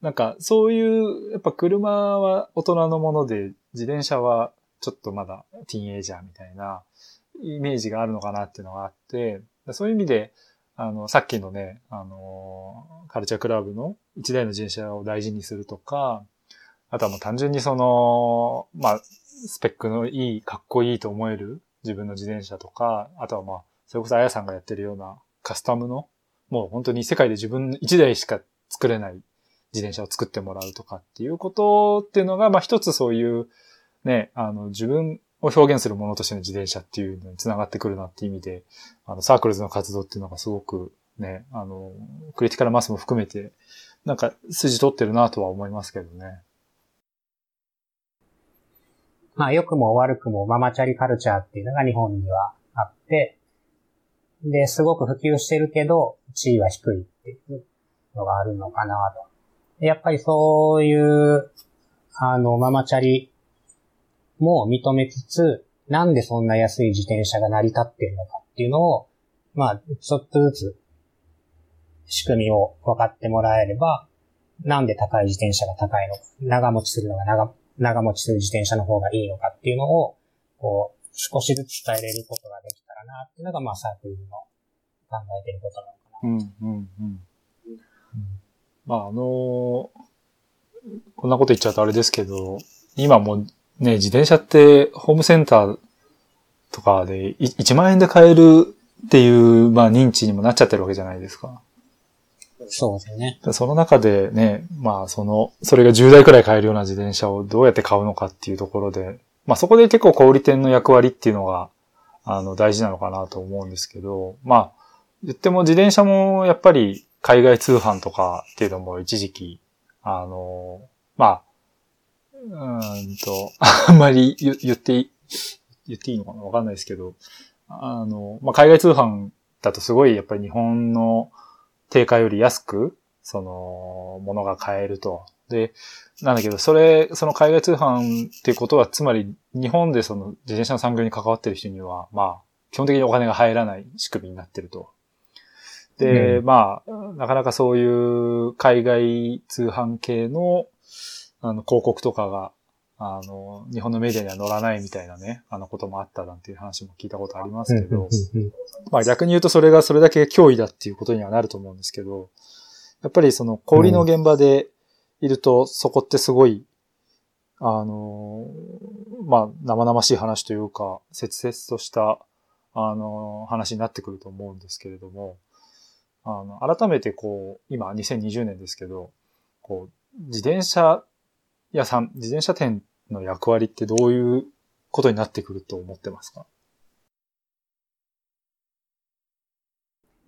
なんか、そういう、やっぱ車は大人のもので、自転車はちょっとまだティーンエイジャーみたいなイメージがあるのかなっていうのがあって、そういう意味で、あの、さっきのね、あの、カルチャークラブの一台の自転車を大事にするとか、あとはもう単純にその、まあ、スペックのいい、かっこいいと思える自分の自転車とか、あとはまあ、それこそあやさんがやってるようなカスタムの、もう本当に世界で自分一台しか作れない自転車を作ってもらうとかっていうことっていうのが、まあ一つそういうね、あの自分を表現するものとしての自転車っていうのにつながってくるなっていう意味で、あのサークルズの活動っていうのがすごくね、あの、クリティカルマスも含めて、なんか筋取ってるなとは思いますけどね。まあ良くも悪くもママチャリカルチャーっていうのが日本にはあって、で、すごく普及してるけど、地位は低いっていうのがあるのかなと。やっぱりそういう、あの、ママチャリも認めつつ、なんでそんな安い自転車が成り立ってるのかっていうのを、まあ、ちょっとずつ仕組みを分かってもらえれば、なんで高い自転車が高いのか、長持ちするのが長、長持ちする自転車の方がいいのかっていうのを、こう、少しずつ伝えれることができなっていうのが、まあ、サークルの考えてることなのかな。うん、うん、うん。まあ、あのこんなこと言っちゃうとあれですけど、今もうね、自転車ってホームセンターとかでい1万円で買えるっていう、まあ認知にもなっちゃってるわけじゃないですか。そうですね。その中でね、まあその、それが10台くらい買えるような自転車をどうやって買うのかっていうところで、まあそこで結構小売店の役割っていうのが、あの、大事なのかなと思うんですけど、まあ、言っても自転車もやっぱり海外通販とかっていうのも一時期、あの、まあ、うんと、あんまり言言っていい、言っていいのかなわかんないですけど、あの、まあ、海外通販だとすごいやっぱり日本の定価より安く、その、ものが買えると。で、なんだけど、それ、その海外通販っていうことは、つまり日本でその自転車の産業に関わってる人には、まあ、基本的にお金が入らない仕組みになってると。で、うまあ、なかなかそういう海外通販系の、あの、広告とかが、あの、日本のメディアには載らないみたいなね、あのこともあったなんていう話も聞いたことありますけど、まあ逆に言うとそれがそれだけ脅威だっていうことにはなると思うんですけど、やっぱりその小売りの現場でいると、そこってすごい、あの、まあ生々しい話というか、切々とした、あの、話になってくると思うんですけれども、あの、改めてこう、今2020年ですけど、こう、自転車屋さん、自転車店の役割ってどういうことになってくると思ってますか？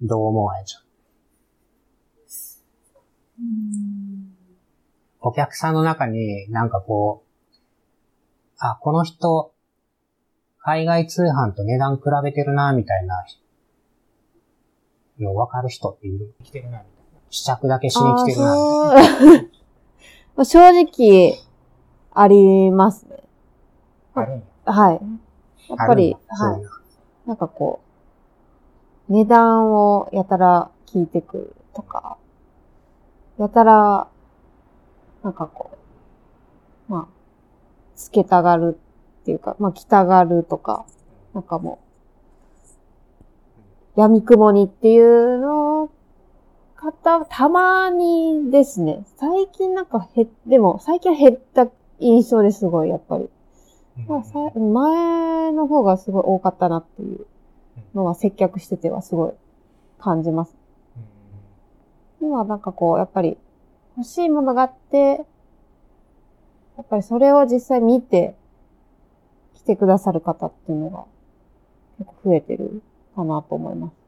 どう思われちゃう？お客さんの中になんかこう、あ、この人、海外通販と値段比べてるな、みたいなの分かる人っている来てるな、みたいな。試着だけしに来てるな、正直、ありますね。あるんやはい。やっぱり、はい。なんかこう、値段をやたら聞いてくるとか、やたら、なんかこう、まあ、つけたがるっていうか、まあ、着たがるとか、なんかもう、闇雲にっていうの方、たまにですね。最近なんか減っ、でも最近は減った印象ですごい、やっぱり。まあ、さ前の方がすごい多かったなっていうのは接客しててはすごい感じます。今はなんかこう、やっぱり欲しいものがあって、やっぱりそれを実際見て来てくださる方っていうのが結構増えてるかなと思います。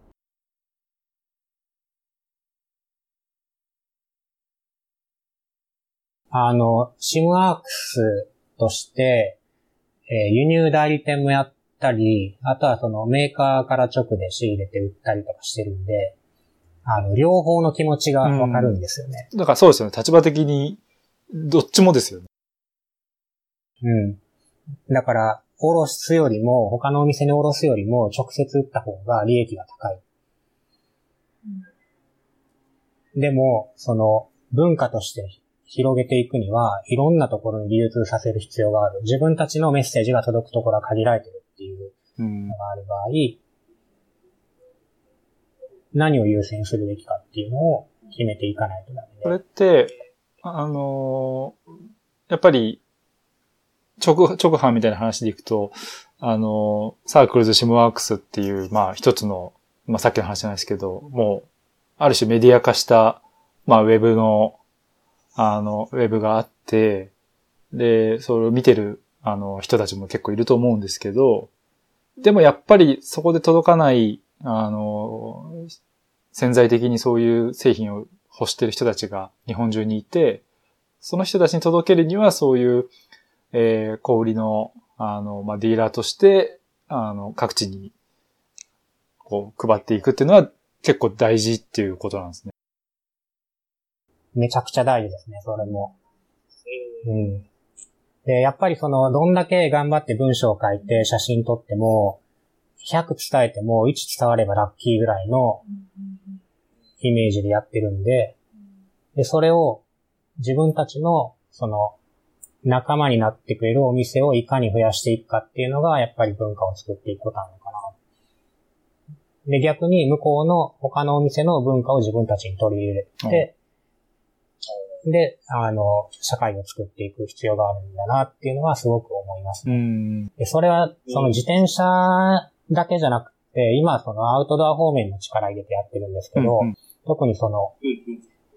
あの、シムワークスとして、えー輸入代理店もやったり、あとはそのメーカーから直で仕入れて売ったりとかしてるんで、あの、両方の気持ちがわかるんですよね。だからそうですよね。立場的に、どっちもですよね。うん。だから、おろすよりも、他のお店におろすよりも、直接売った方が利益が高い。でも、その、文化として広げていくには、いろんなところに流通させる必要がある。自分たちのメッセージが届くところは限られてるっていううんの。がある場合、何を優先するべきかっていうのを決めていかないとダこれ。って、あのーやっぱり、直、直販みたいな話でいくと、あのサークルズシムワークスっていう、まあ一つの、まあさっきの話じゃないですけど、もう、ある種メディア化した、まあウェブの、あの、ウェブがあって、で、それを見てる、あの、人たちも結構いると思うんですけど、でもやっぱりそこで届かない、あの、潜在的にそういう製品を欲してる人たちが日本中にいて、その人たちに届けるにはそういう、えー小売りの、あの、まあ、ディーラーとして、あの、各地に、こう、配っていくっていうのは結構大事っていうことなんですね。めちゃくちゃ大事ですね、それも。うん。で、やっぱりその、どんだけ頑張って文章を書いて写真撮っても、100伝えても1伝わればラッキーぐらいのイメージでやってるんで、で、それを自分たちの、その、仲間になってくれるお店をいかに増やしていくかっていうのが、やっぱり文化を作っていくことなのかな。で、逆に向こうの他のお店の文化を自分たちに取り入れて、で、あの、社会を作っていく必要があるんだなっていうのはすごく思います。うん。で、それは、その自転車だけじゃなくて、今そのアウトドア方面の力入れてやってるんですけど、うん特にその、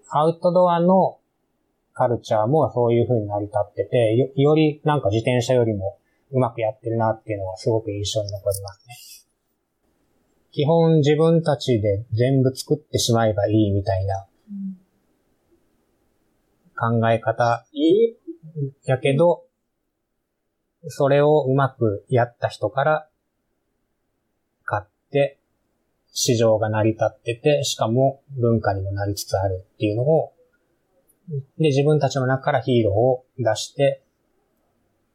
アウトドアのカルチャーもそういう風に成り立ってて、よよりなんか自転車よりもうまくやってるなっていうのはすごく印象に残りますね。基本自分たちで全部作ってしまえばいいみたいな考え方やけど、それをうまくやった人から買って、市場が成り立ってて、しかも文化にもなりつつあるっていうのを、で、自分たちの中からヒーローを出して、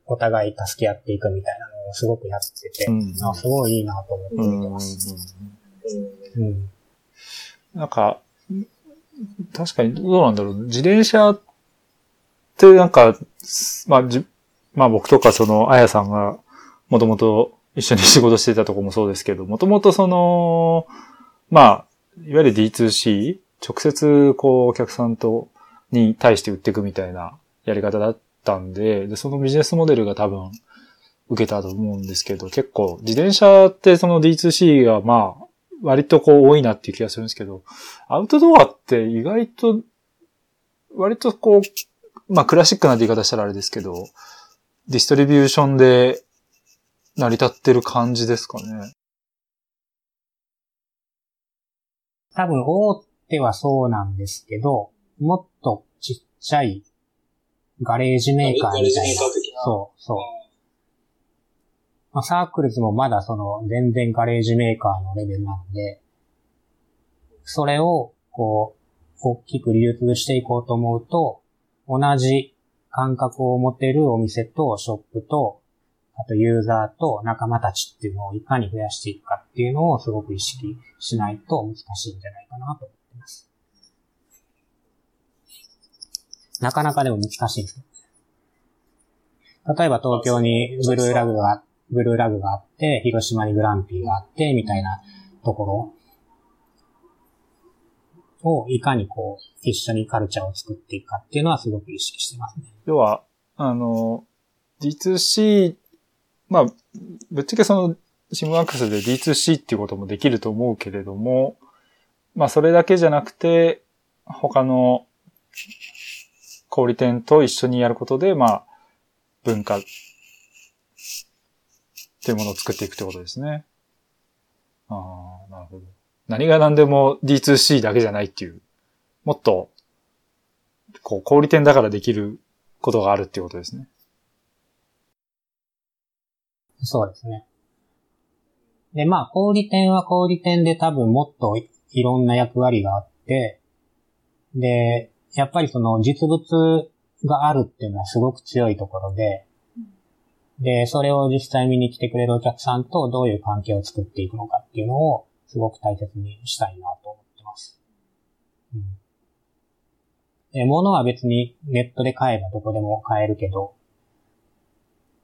お互い助け合っていくみたいなのをすごくやってて、うんあすごいいいなと思ってうん見てます。うん。なんか、確かにどうなんだろう。自転車ってなんか、まあ、じまあ僕とかその、あやさんがもともと一緒に仕事してたとこもそうですけど、もともとその、まあ、いわゆる D2C、直接こうお客さんと、に対して売っていくみたいなやり方だったんで、で、そのビジネスモデルが多分受けたと思うんですけど、結構自転車ってその D2C がまあ、割とこう多いなっていう気がするんですけど、アウトドアって意外と、割とこう、まあクラシックな言い方したらあれですけど、ディストリビューションで成り立ってる感じですかね。多分大手はそうなんですけど、もっとちっちゃいガレージメーカーみたいな。そう、そう。まあ、サークルズもまだその全然ガレージメーカーのレベルなので、それをこう、大きく流通していこうと思うと、同じ感覚を持てるお店とショップと、あとユーザーと仲間たちっていうのをいかに増やしていくかっていうのをすごく意識しないと難しいんじゃないかなと思ってます。なかなかでも難しいです。例えば東京にブルーラグが、ブルーラグがあって、広島にグランピーがあって、みたいなところをいかにこう、一緒にカルチャーを作っていくかっていうのはすごく意識してますね。要は、あの、D2C、まあ、ぶっちゃけその、シムワークスで D2C っていうこともできると思うけれども、まあそれだけじゃなくて、他の小売店と一緒にやることで、まあ、文化っていうものを作っていくってことですね。ああ、なるほど。何が何でも D2C だけじゃないっていう、もっと、こう、小売店だからできることがあるっていうことですね。そうですね。で、まあ、小売店は小売店で多分もっといいろんな役割があって、で、やっぱりその実物があるっていうのはすごく強いところで、で、それを実際見に来てくれるお客さんとどういう関係を作っていくのかっていうのをすごく大切にしたいなと思ってます。うん、で物は別にネットで買えばどこでも買えるけど、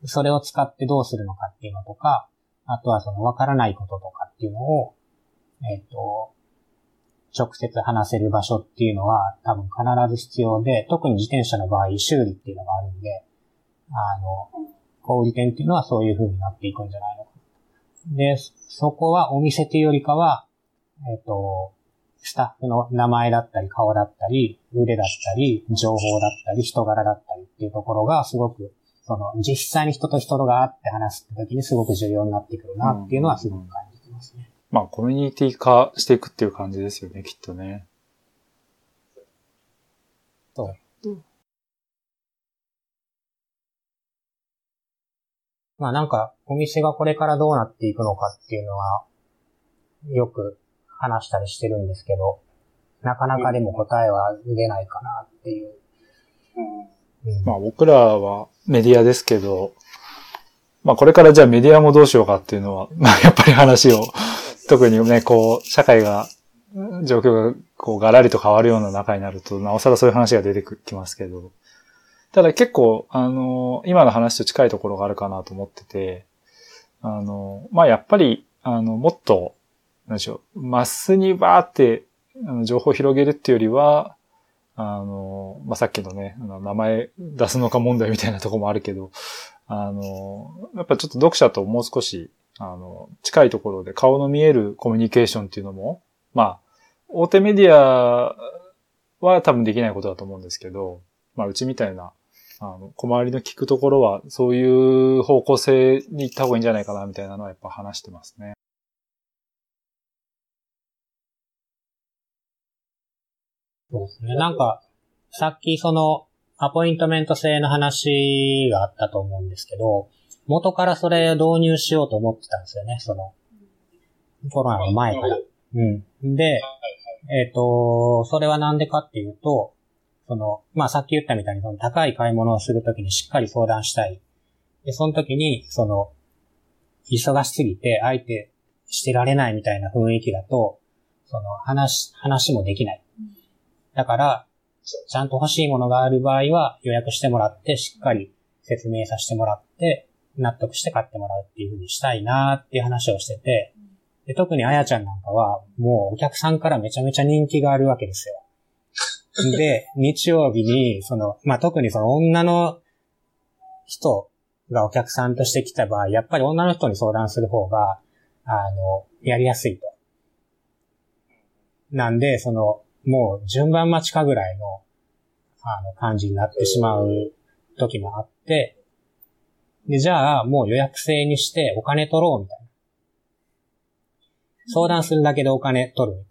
それを使ってどうするのかっていうのとか、あとはそのわからないこととかっていうのを、えっ、と、直接話せる場所っていうのは多分必ず必要で、特に自転車の場合修理っていうのがあるんで、あの、小売店っていうのはそういう風になっていくんじゃないのか。で、そこはお店というよりかは、えっ、と、スタッフの名前だったり顔だったり、腕だったり、情報だったり、人柄だったりっていうところがすごく、その、実際に人と人が会って話すって時にすごく重要になってくるなっていうのはすごく感じてますね。まあ、コミュニティ化していくっていう感じですよね、きっとね。そう。まあなんか、お店がこれからどうなっていくのかっていうのは、よく話したりしてるんですけど、なかなかでも答えは出ないかなっていう。うんまあ僕らはメディアですけど、まあこれからじゃあメディアもどうしようかっていうのは、まあやっぱり話を、特にね、こう、社会が、状況がこうガラリと変わるような中になると、なおさらそういう話が出てきますけど、ただ結構、あの、今の話と近いところがあるかなと思ってて、あの、まあやっぱり、あの、もっと、なんでしょう、マスにバーって、あの情報を広げるっていうよりは、あの、まあ、さっきのね、あの名前出すのか問題みたいなとこもあるけど、あの、やっぱちょっと読者ともう少し、あの、近いところで顔の見えるコミュニケーションっていうのも、まあ、大手メディアは多分できないことだと思うんですけど、まあ、うちみたいな、あの、小回りの聞くところは、そういう方向性に行った方がいいんじゃないかな、みたいなのはやっぱ話してますね。そうですね。なんか、さっきその、アポイントメント制の話があったと思うんですけど、元からそれ導入しようと思ってたんですよね、その、コロナの前から。うん。で、えっ、と、それはなんでかっていうと、その、まあ、さっき言ったみたいに、その高い買い物をするときにしっかり相談したい。で、その時に、その、忙しすぎて相手してられないみたいな雰囲気だと、その、話、話もできない。だから、ちゃんと欲しいものがある場合は予約してもらって、しっかり説明させてもらって、納得して買ってもらうっていう風にしたいなっていう話をしてて、で特にあやちゃんなんかは、もうお客さんからめちゃめちゃ人気があるわけですよ。で、日曜日に、その、まあ、特にその女の人がお客さんとして来た場合、やっぱり女の人に相談する方が、あの、やりやすいと。なんで、その、もう順番待ちかぐらいの、あの、感じになってしまう時もあって、で、じゃあ、もう予約制にしてお金取ろうみたいな。相談するだけでお金取る。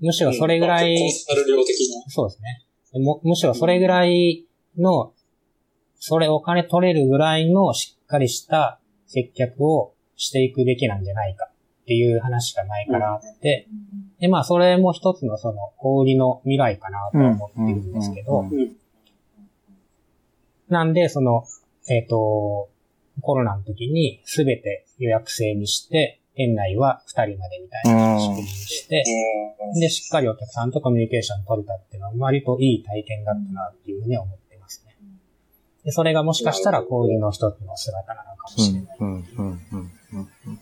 むしろそれぐらい、コンサル料的な。そうですね。むむしろそれぐらいの、それお金取れるぐらいのしっかりした接客をしていくべきなんじゃないかっていう話が前からあって、で、まあそれも一つのその小売りの未来かなとは思ってるんですけど、うんうん。なんでその、えっ、と、コロナの時にすべて予約制にして、店内は2人までみたいな仕組みにして、で、しっかりお客さんとコミュニケーション取れたっていうのは割といい体験だったなっていうふうには思ってますね。で、それがもしかしたら交流の一つの姿なのかもしれない。うん、うん、うん、うん。うん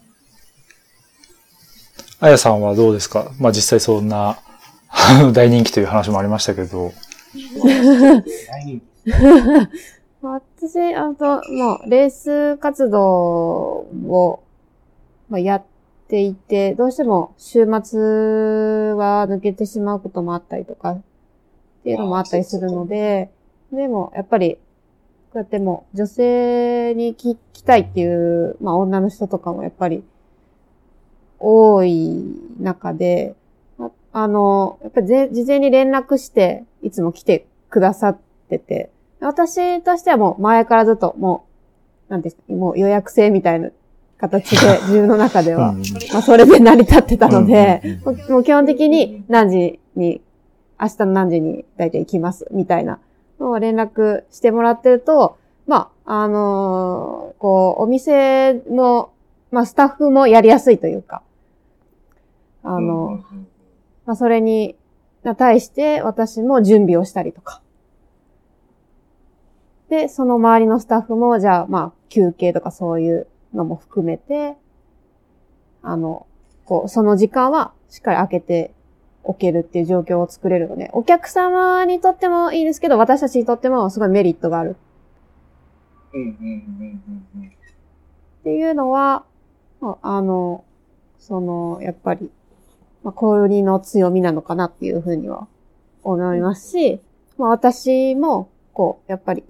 あやさんはどうですか？まあ実際そんな、大人気という話もありましたけど。大人気 私、あと、まあ、レース活動を、まあ、やっていて、どうしても週末は抜けてしまうこともあったりとか、っていうのもあったりするので、でも、やっぱり、こうやっても女性に聞きたいっていう、まあ、女の人とかもやっぱり、多い中で、ああの、やっぱり事前に連絡して、いつも来てくださってて、私としてはもう前からずっともう、なんていうんですか、もう予約制みたいな形で自分の中では、うん。まあそれで成り立ってたので、うんうんもう基本的に何時に、明日の何時に大体行きます、みたいなのを連絡してもらってると、まあ、あのーこう、お店の、まあスタッフもやりやすいというか、あの、まあ、それに、な対して私も準備をしたりとか。で、その周りのスタッフも、じゃあ、まあ、休憩とかそういうのも含めて、あの、こう、その時間はしっかり空けておけるっていう状況を作れるので、お客様にとってもいいですけど、私たちにとってもすごいメリットがあるうんうんうんうんうん。っていうのは、まああの、その、やっぱり、まあ、小売りの強みなのかなっていうふうには思いますし、まあ、私も、こう、やっぱり、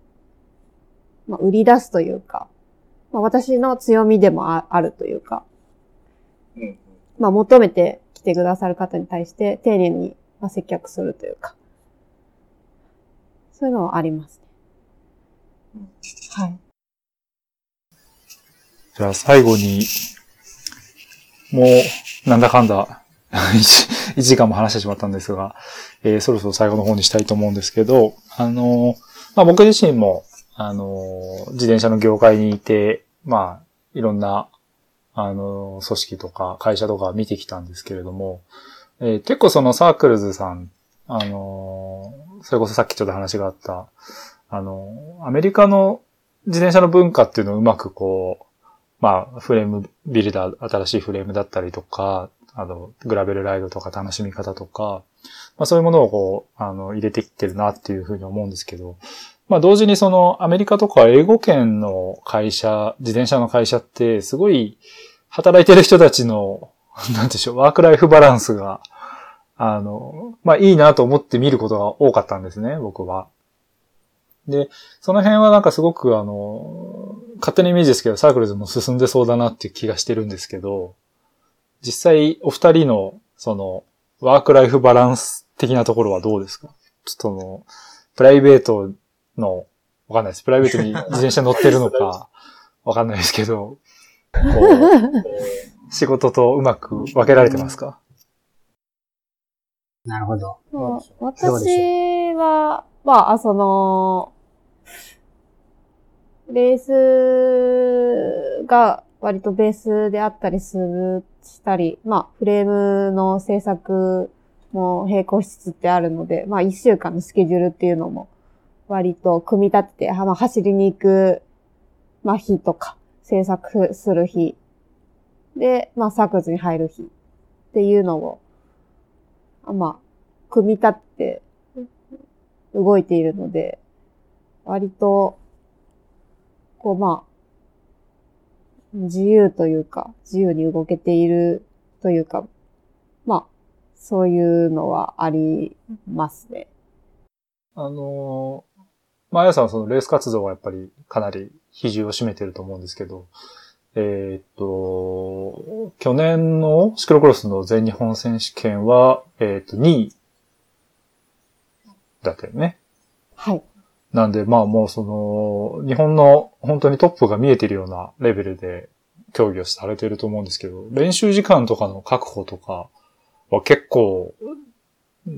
まあ、売り出すというか、まあ、私の強みでもああるというか、まあ、求めて来てくださる方に対して丁寧にまあ接客するというか、そういうのはありますね。はい。じゃあ最後に、もう、なんだかんだ、1, 時間も話してしまったんですが、えーそろそろ最後の方にしたいと思うんですけど、あのーまあ、僕自身も、あの自転車の業界にいて、まあ、いろんな、あの組織とか会社とか見てきたんですけれども、えー結構そのサークルズさん、あのそれこそさっきちょっと話があった、あのアメリカの自転車の文化っていうのをうまくこう、まあ、フレームビルダー、新しいフレームだったりとか、あの、グラベルライドとか楽しみ方とか、まあそういうものをこう、あの、入れてきてるなっていうふうに思うんですけど、まあ同時にそのアメリカとか英語圏の会社、自転車の会社ってすごい働いてる人たちの、なんでしょう、ワークライフバランスが、あの、まあいいなと思って見ることが多かったんですね、僕は。で、その辺はなんかすごくあの、勝手なイメージですけど、サークルズも進んでそうだなっていう気がしてるんですけど、実際お二人のそのワークライフバランス的なところはどうですか？ちょっとその、プライベートの、わかんないです。プライベートに自転車乗ってるのか、わかんないですけど、こう、仕事とうまく分けられてますか？なるほど。私は、まあ、その、レースが割とベースであったりする、したり、まあ、フレームの制作も並行しつつってあるので、まあ、一週間のスケジュールっていうのも割と組み立てて、はまあ、走りに行く、まあ、日とか、制作する日、で、まあ、サークルズに入る日っていうのを、まあ、組み立って動いているので、割と、こうまあ、自由というか、自由に動けているというか、まあ、そういうのはありますね。あの、まあ、あやさんはそのレース活動はやっぱりかなり比重を占めてると思うんですけど、えーっと、去年のシクロクロスの全日本選手権は、えーっと、2位だったよね。はい。なんで、まあもうその、日本の本当にトップが見えてるようなレベルで競技をされてると思うんですけど、練習時間とかの確保とかは結構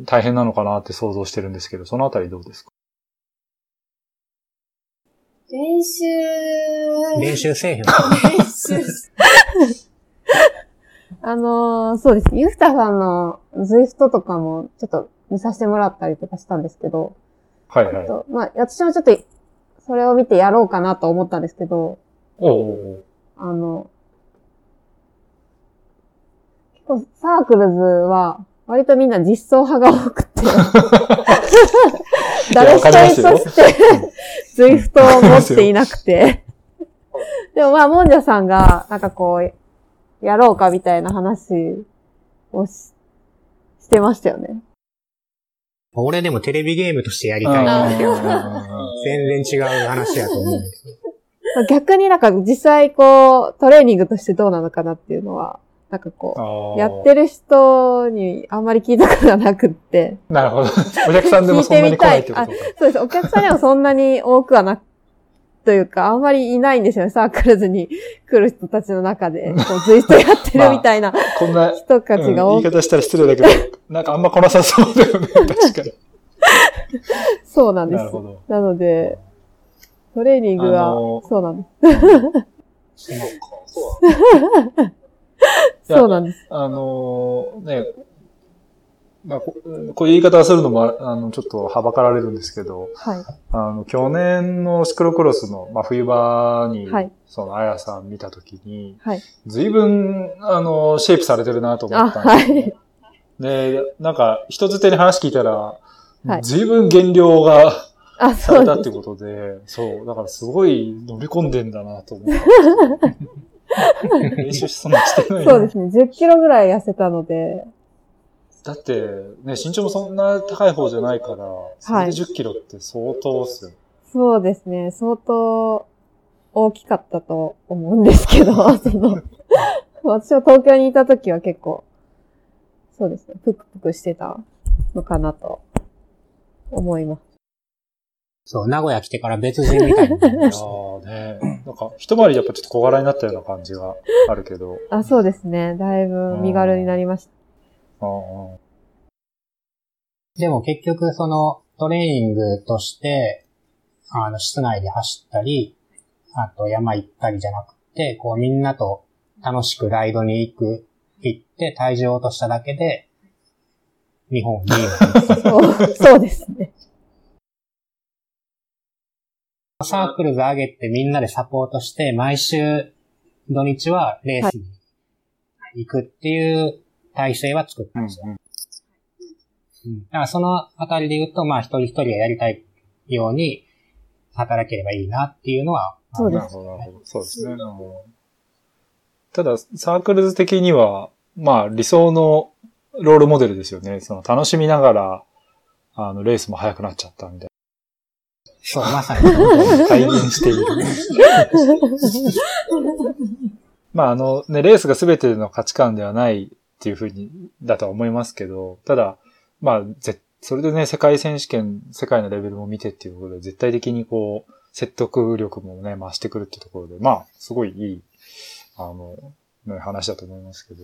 大変なのかなって想像してるんですけど、そのあたりどうですか？練習、練習せえへん。練習、あのーそうです。ユフタさんのズイフトとかもちょっと見させてもらったりとかしたんですけど、はいはい。とまあ、私もちょっとそれを見てやろうかなと思ったんですけど、おおあの、結構サークルズは、割とみんな実装派が多くて、誰一人として、ズイフトを持っていなくて、でもまあ、もんじゃさんが、なんかこう、やろうかみたいな話をししてましたよね。俺でもテレビゲームとしてやりたい。な。あ全然違う話やと思う。逆になんか実際こう、トレーニングとしてどうなのかなっていうのは、なんかこう、やってる。る人にあんまり聞いたことがなくって、なるほど。お客さんでもそんなに来ないってことか。そうです。お客さんにはそんなに多くはなく、というか、あんまりいないんですよね。サークルズに来る人たちの中で、こう、ツイストやってる みたいなこんな、人たちうんが多く、言い方したら失礼だけど、なんかあんま来なさそうだよね。確かに。そうなんですなる。ほど。なので、トレーニングは、あのーそうなんです。そうか、そう そうなんです。あのね、まあ、ここういう言い方をするのも、あの、ちょっとはばかられるんですけど、はい。あの、去年のシクロクロスの、まあ、冬場に、はいその、あやさん見たときに、はい。随分、あの、シェイプされてるなと思あ、ったんですよ、はい。で、なんか、人づてに話聞いたら、はい随分減量があ、されたって。ことで、そう、だからすごい乗り込んでんだなと思って。練習そんなしてないなそうですね。10キロぐらい痩せたので、だって、ね、身長もそんな高い方じゃないから、それで10キロって相当っすよ。そうですね。相当大きかったと思うんですけど、その、私は東京にいた時は結構、そうですね。ぷくぷくしてたのかなと思います。そう、名古屋来てから別人みたいになりいや ね、なんか、一回りやっぱちょっと小柄になったような感じがあるけど、あ、そうですね。だいぶ身軽になりました。あーでも結局そのトレーニングとして、あの、室内で走ったり、あと山行ったりじゃなくて、こうみんなと楽しくライドに行く、行って体重を落としただけで、日本2位に そう、そうですね。サークルズ上げてみんなでサポートして、毎週土日はレースに行くっていう体制は作ったんですよ。うんうんだからそのあたりで言うと、まあ一人一人がやりたいように働ければいいなっていうのは、そうですなるほど、なるほど。そうですね。うんただ、サークルズ的には、まあ、理想のロールモデルですよね。その、楽しみながら、あの、レースも速くなっちゃったみたいそう、まさに。体現している。まあ、あの、ね、レースが全ての価値観ではないっていうふうに、だとは思いますけど、ただ、まあ、ぜ、それでね、世界選手権、世界のレベルも見てっていうことで、絶対的にこう、説得力もね、増してくるっていうところで、まあ、すごいいい、あの、ね、話だと思いますけど。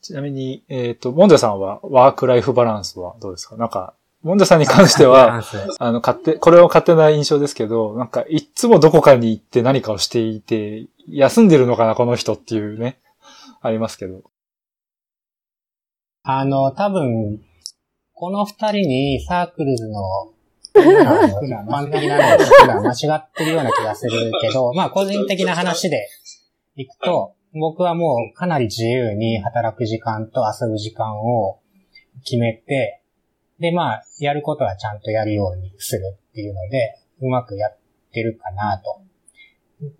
ちなみに、えっ、と、モンジャさんは、ワークライフバランスはどうですか？なんか、モンジャさんに関しては、あの、勝手、これは勝手な印象ですけど、なんか、いっつもどこかに行って何かをしていて、休んでるのかな、この人っていうね、ありますけど。あの、多分、この二人にサークルズの、間違ってるような気がするけど、まあ個人的な話でいくと、僕はもうかなり自由に働く時間と遊ぶ時間を決めて、でまあ、やることはちゃんとやるようにするっていうので、うまくやってるかなと。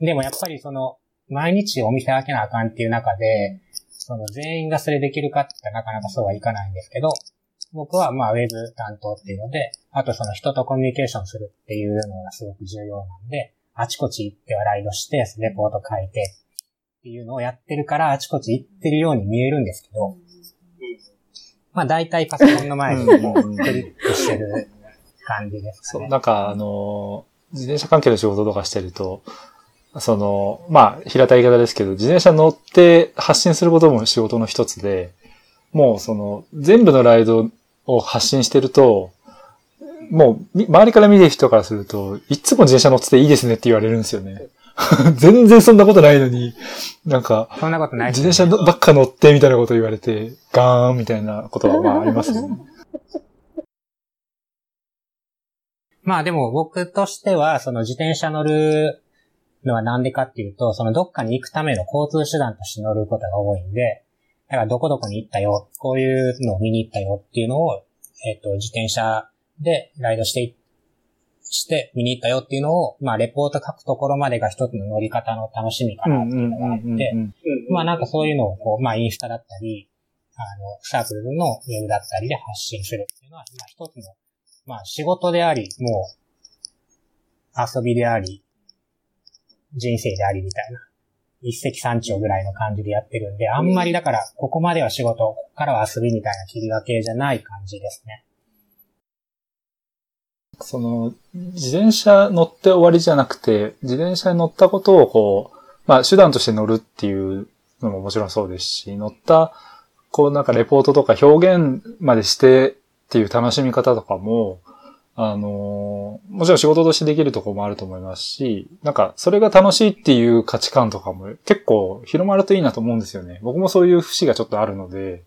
でもやっぱりその、毎日お店開けなあかんっていう中で、その全員がそれできるかってなかなかそうはいかないんですけど、僕はまあウェブ担当っていうので、あとその人とコミュニケーションするっていうのがすごく重要なんで、あちこち行ってはライドして、レポート書いてっていうのをやってるからあちこち行ってるように見えるんですけど、まあ大体パソコンの前にもうクリックしてる感じですかそう、ね。なんか、あの、自転車関係の仕事とかしてると、その、まあ、平たい言い方ですけど、自転車乗って発信することも仕事の一つで、もうその、全部のライドを発信してると、もう、み周りから見てる人からすると、いつも自転車乗ってていいですねって言われるんですよね。全然そんなことないのに、なんか、そんなことない自転車ばっか乗ってみたいなこと言われて、ガーンみたいなことはまあありますよね。まあでも僕としては、その自転車乗るのはなんでかっていうと、そのどっかに行くための交通手段として乗ることが多いんで、だからどこどこに行ったよ、こういうのを見に行ったよっていうのを、えっ、と、自転車でライドしてい、して見に行ったよっていうのを、まあレポート書くところまでが一つの乗り方の楽しみかなっていうのがあって、まあなんかそういうのをこう、まあインスタだったり、あの、サークルのウェブだったりで発信するっていうのは、まあ一つの、まあ仕事であり、もう、遊びであり、人生でありみたいな、一石三鳥ぐらいの感じでやってるんで、あんまりだから、ここまでは仕事、ここからは遊びみたいな切り分けじゃない感じですね。その、自転車乗って終わりじゃなくて、自転車に乗ったことをこう、まあ手段として乗るっていうのももちろんそうですし、乗った、こうなんかレポートとか表現までしてっていう楽しみ方とかも、あのもちろん仕事としてできるところもあると思いますし、なんかそれが楽しいっていう価値観とかも結構広まるといいなと思うんですよね。僕もそういう節がちょっとあるので、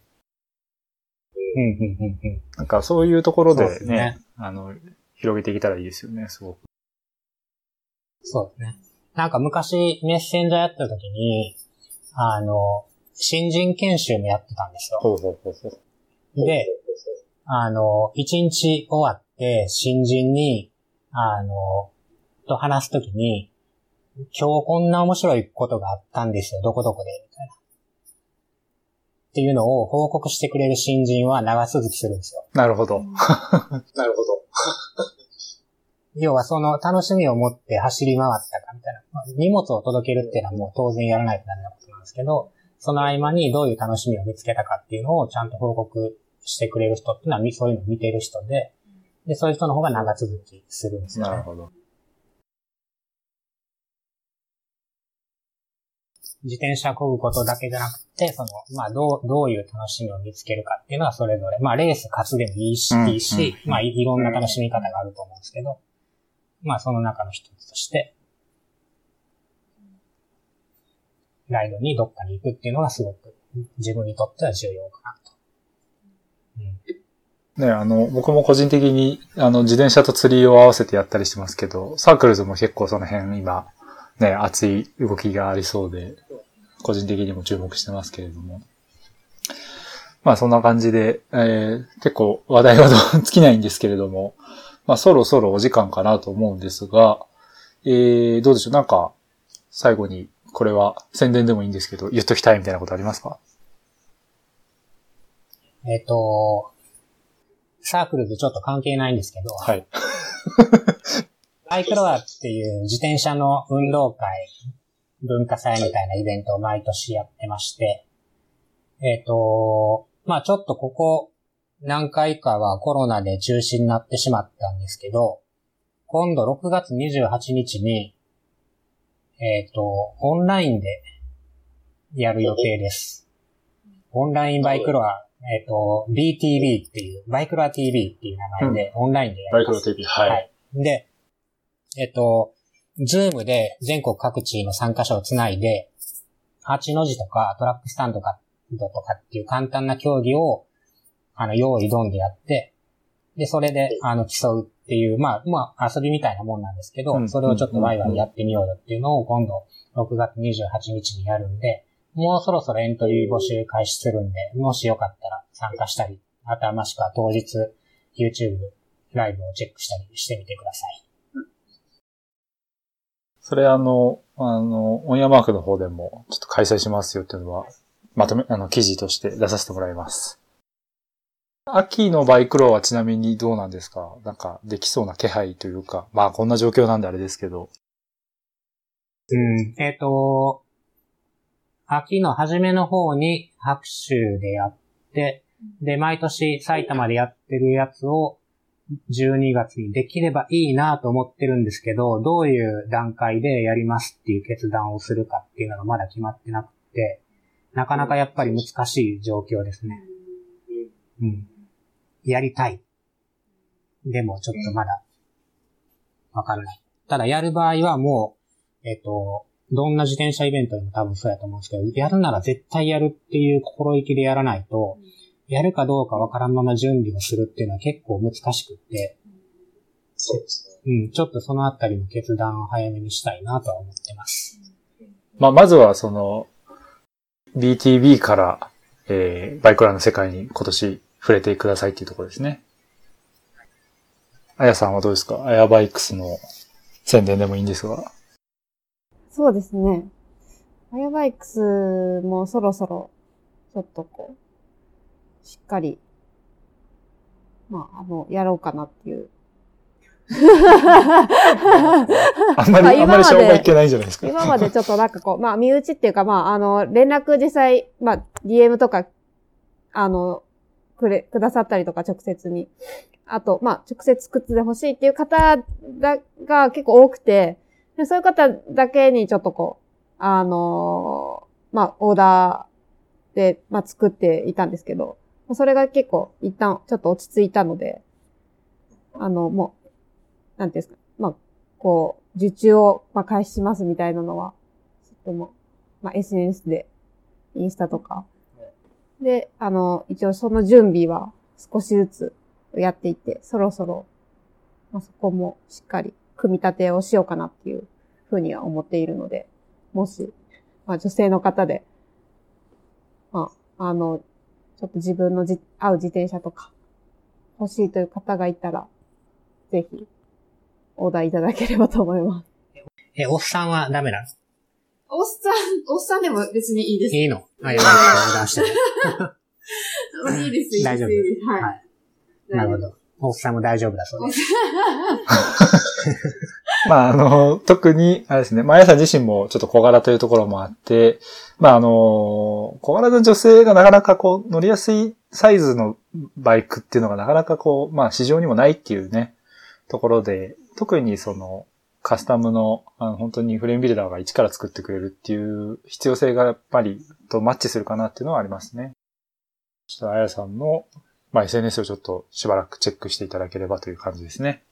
ううん、うん、うん。なんかそういうところでね、ですねあの、広げていけたらいいですよね、すごく。そうですね。なんか昔メッセンジャーやってた時に、あの、新人研修もやってたんですよ。ほうほうほうほう。で、あの、一日終わって新人に、あの、と話すときに、今日こんな面白いことがあったんですよ、どこどこで、みたいな。っていうのを報告してくれる新人は長続きするんですよ。なるほど。なるほど。要はその楽しみを持って走り回ったかみたいな。まあ荷物を届けるっていうのはもう当然やらないとダメなことなんですけど、その合間にどういう楽しみを見つけたかっていうのをちゃんと報告してくれる人っていうのはみそういうのを見てる人で、で、そういう人の方が長続きするんですよ、ね。なるほど。自転車漕ぐことだけじゃなくて、その、まあ、どう、どういう楽しみを見つけるかっていうのはそれぞれ、まあ、レース勝つでもいいし、うんいいし、まあい、いろんな楽しみ方があると思うんですけど、まあ、その中の一つとして、ライドにどっかに行くっていうのがすごく自分にとっては重要かなと。うん。ね、あの、僕も個人的に、あの、自転車と釣りを合わせてやったりしてますけど、サークルズも結構その辺今、ね、熱い動きがありそうで、個人的にも注目してますけれども。まあそんな感じで、えー結構話題は 尽きないんですけれども、まあそろそろお時間かなと思うんですが、えー、どうでしょう？なんか、最後に、これは宣伝でもいいんですけど、言っときたいみたいなことありますか？えっ、と、サークルズちょっと関係ないんですけど、はい。バイクロアっていう自転車の運動会、文化祭みたいなイベントを毎年やってまして、えっ、と、まあちょっとここ何回かはコロナで中止になってしまったんですけど、今度6月28日に、えっ、と、オンラインでやる予定です。オンラインバイクロア、えっ、と、BTV っていう、バイクロア TV っていう名前でオンラインでやります。TV、はい。はい。で、えっと、 Zoom で全国各地の参加者をつないで、8の字とかトラックスタンドかとかっていう簡単な競技を、あの、用意どんでやって、で、それで、あの、競うっていう、まあ、まあ、遊びみたいなもんなんですけど、うんそれをちょっとワイワイやってみようよっていうのを今度、6月28日にやるんで、もうそろそろエントリー募集開始するんで、もしよかったら参加したり、あとはもしくは当日、YouTube ライブをチェックしたりしてみてください。それあの、あの、オンヤマークの方でもちょっと開催しますよっていうのは、まとめ、あの、記事として出させてもらいます。秋のバイクローはちなみにどうなんですか？なんか、できそうな気配というか、まあこんな状況なんであれですけど。うん。えっ、と、秋の初めの方に白州でやって、で、毎年埼玉でやってるやつを12月にできればいいなと思ってるんですけど、どういう段階でやりますっていう決断をするかっていうのがまだ決まってなくて、なかなかやっぱり難しい状況ですね。うん。やりたい。でもちょっとまだわからない。ただやる場合はもう、えっ、と、どんな自転車イベントでも多分そうやと思うんですけど、やるなら絶対やるっていう心意気でやらないと、やるかどうかわからんまま準備をするっていうのは結構難しくって、そうですね。うん、ちょっとそのあたりの決断を早めにしたいなとは思ってます。まあまずはその、BTB から、えー、バイクラーの世界に今年触れてくださいっていうところですね。あやさんはどうですか？アヤバイクスの宣伝でもいいんですが。そうですね。アヤバイクスもそろそろ、ちょっとこう、しっかり、まあ、あの、やろうかなっていう。あんまり、まああんまり商売いけないんじゃないですか。今までちょっとなんかこう、まあ、身内っていうか、まあ、あの、連絡実際、まあ、DM とか、あの、くれ、くださったりとか、直接に。あと、まあ、直接作ってほしいっていう方だが結構多くて、でそういう方だけにちょっとこう、あのまあ、オーダーで、まあ、作っていたんですけど、それが結構一旦ちょっと落ち着いたので、あの、もう、なんていうんですか、まあ、こう、受注を、まあ、開始しますみたいなのは、ちょっともう、まあ、SNS で、インスタとか。で、あの、一応その準備は少しずつやっていって、そろそろ、まあ、そこもしっかり組み立てをしようかなっていうふうには思っているので、もし、まあ女性の方で、まあ、あの、ちょっと自分のじ合う自転車とか欲しいという方がいたら、ぜひ、オーダーいただければと思います。え、おっさんはダメなの？おっさん、おっさんでも別にいいです。いいの？あ、やばい、相談して。いいです、いいです。大丈夫いいですはい。はいなるほど。おっさんも大丈夫だそうです。まあ、あの、特に、あれですね、まあ、あやさん自身もちょっと小柄というところもあって、まあ、あの、小柄な女性がなかなかこう、乗りやすいサイズのバイクっていうのがなかなかこう、まあ、市場にもないっていうね、ところで、特にその、カスタムの、あの、本当にフレームビルダーが一から作ってくれるっていう必要性がやっぱりとマッチするかなっていうのはありますね。そしたら、あやさんの、まあ、SNS をちょっとしばらくチェックしていただければという感じですね。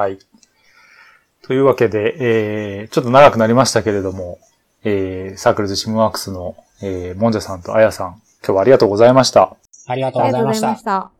はい。というわけで、えー、ちょっと長くなりましたけれども、えー、サークルズシムワークスの、えー、モンジャさんとアヤさん、今日はありがとうございました。ありがとうありがとうございまし。た。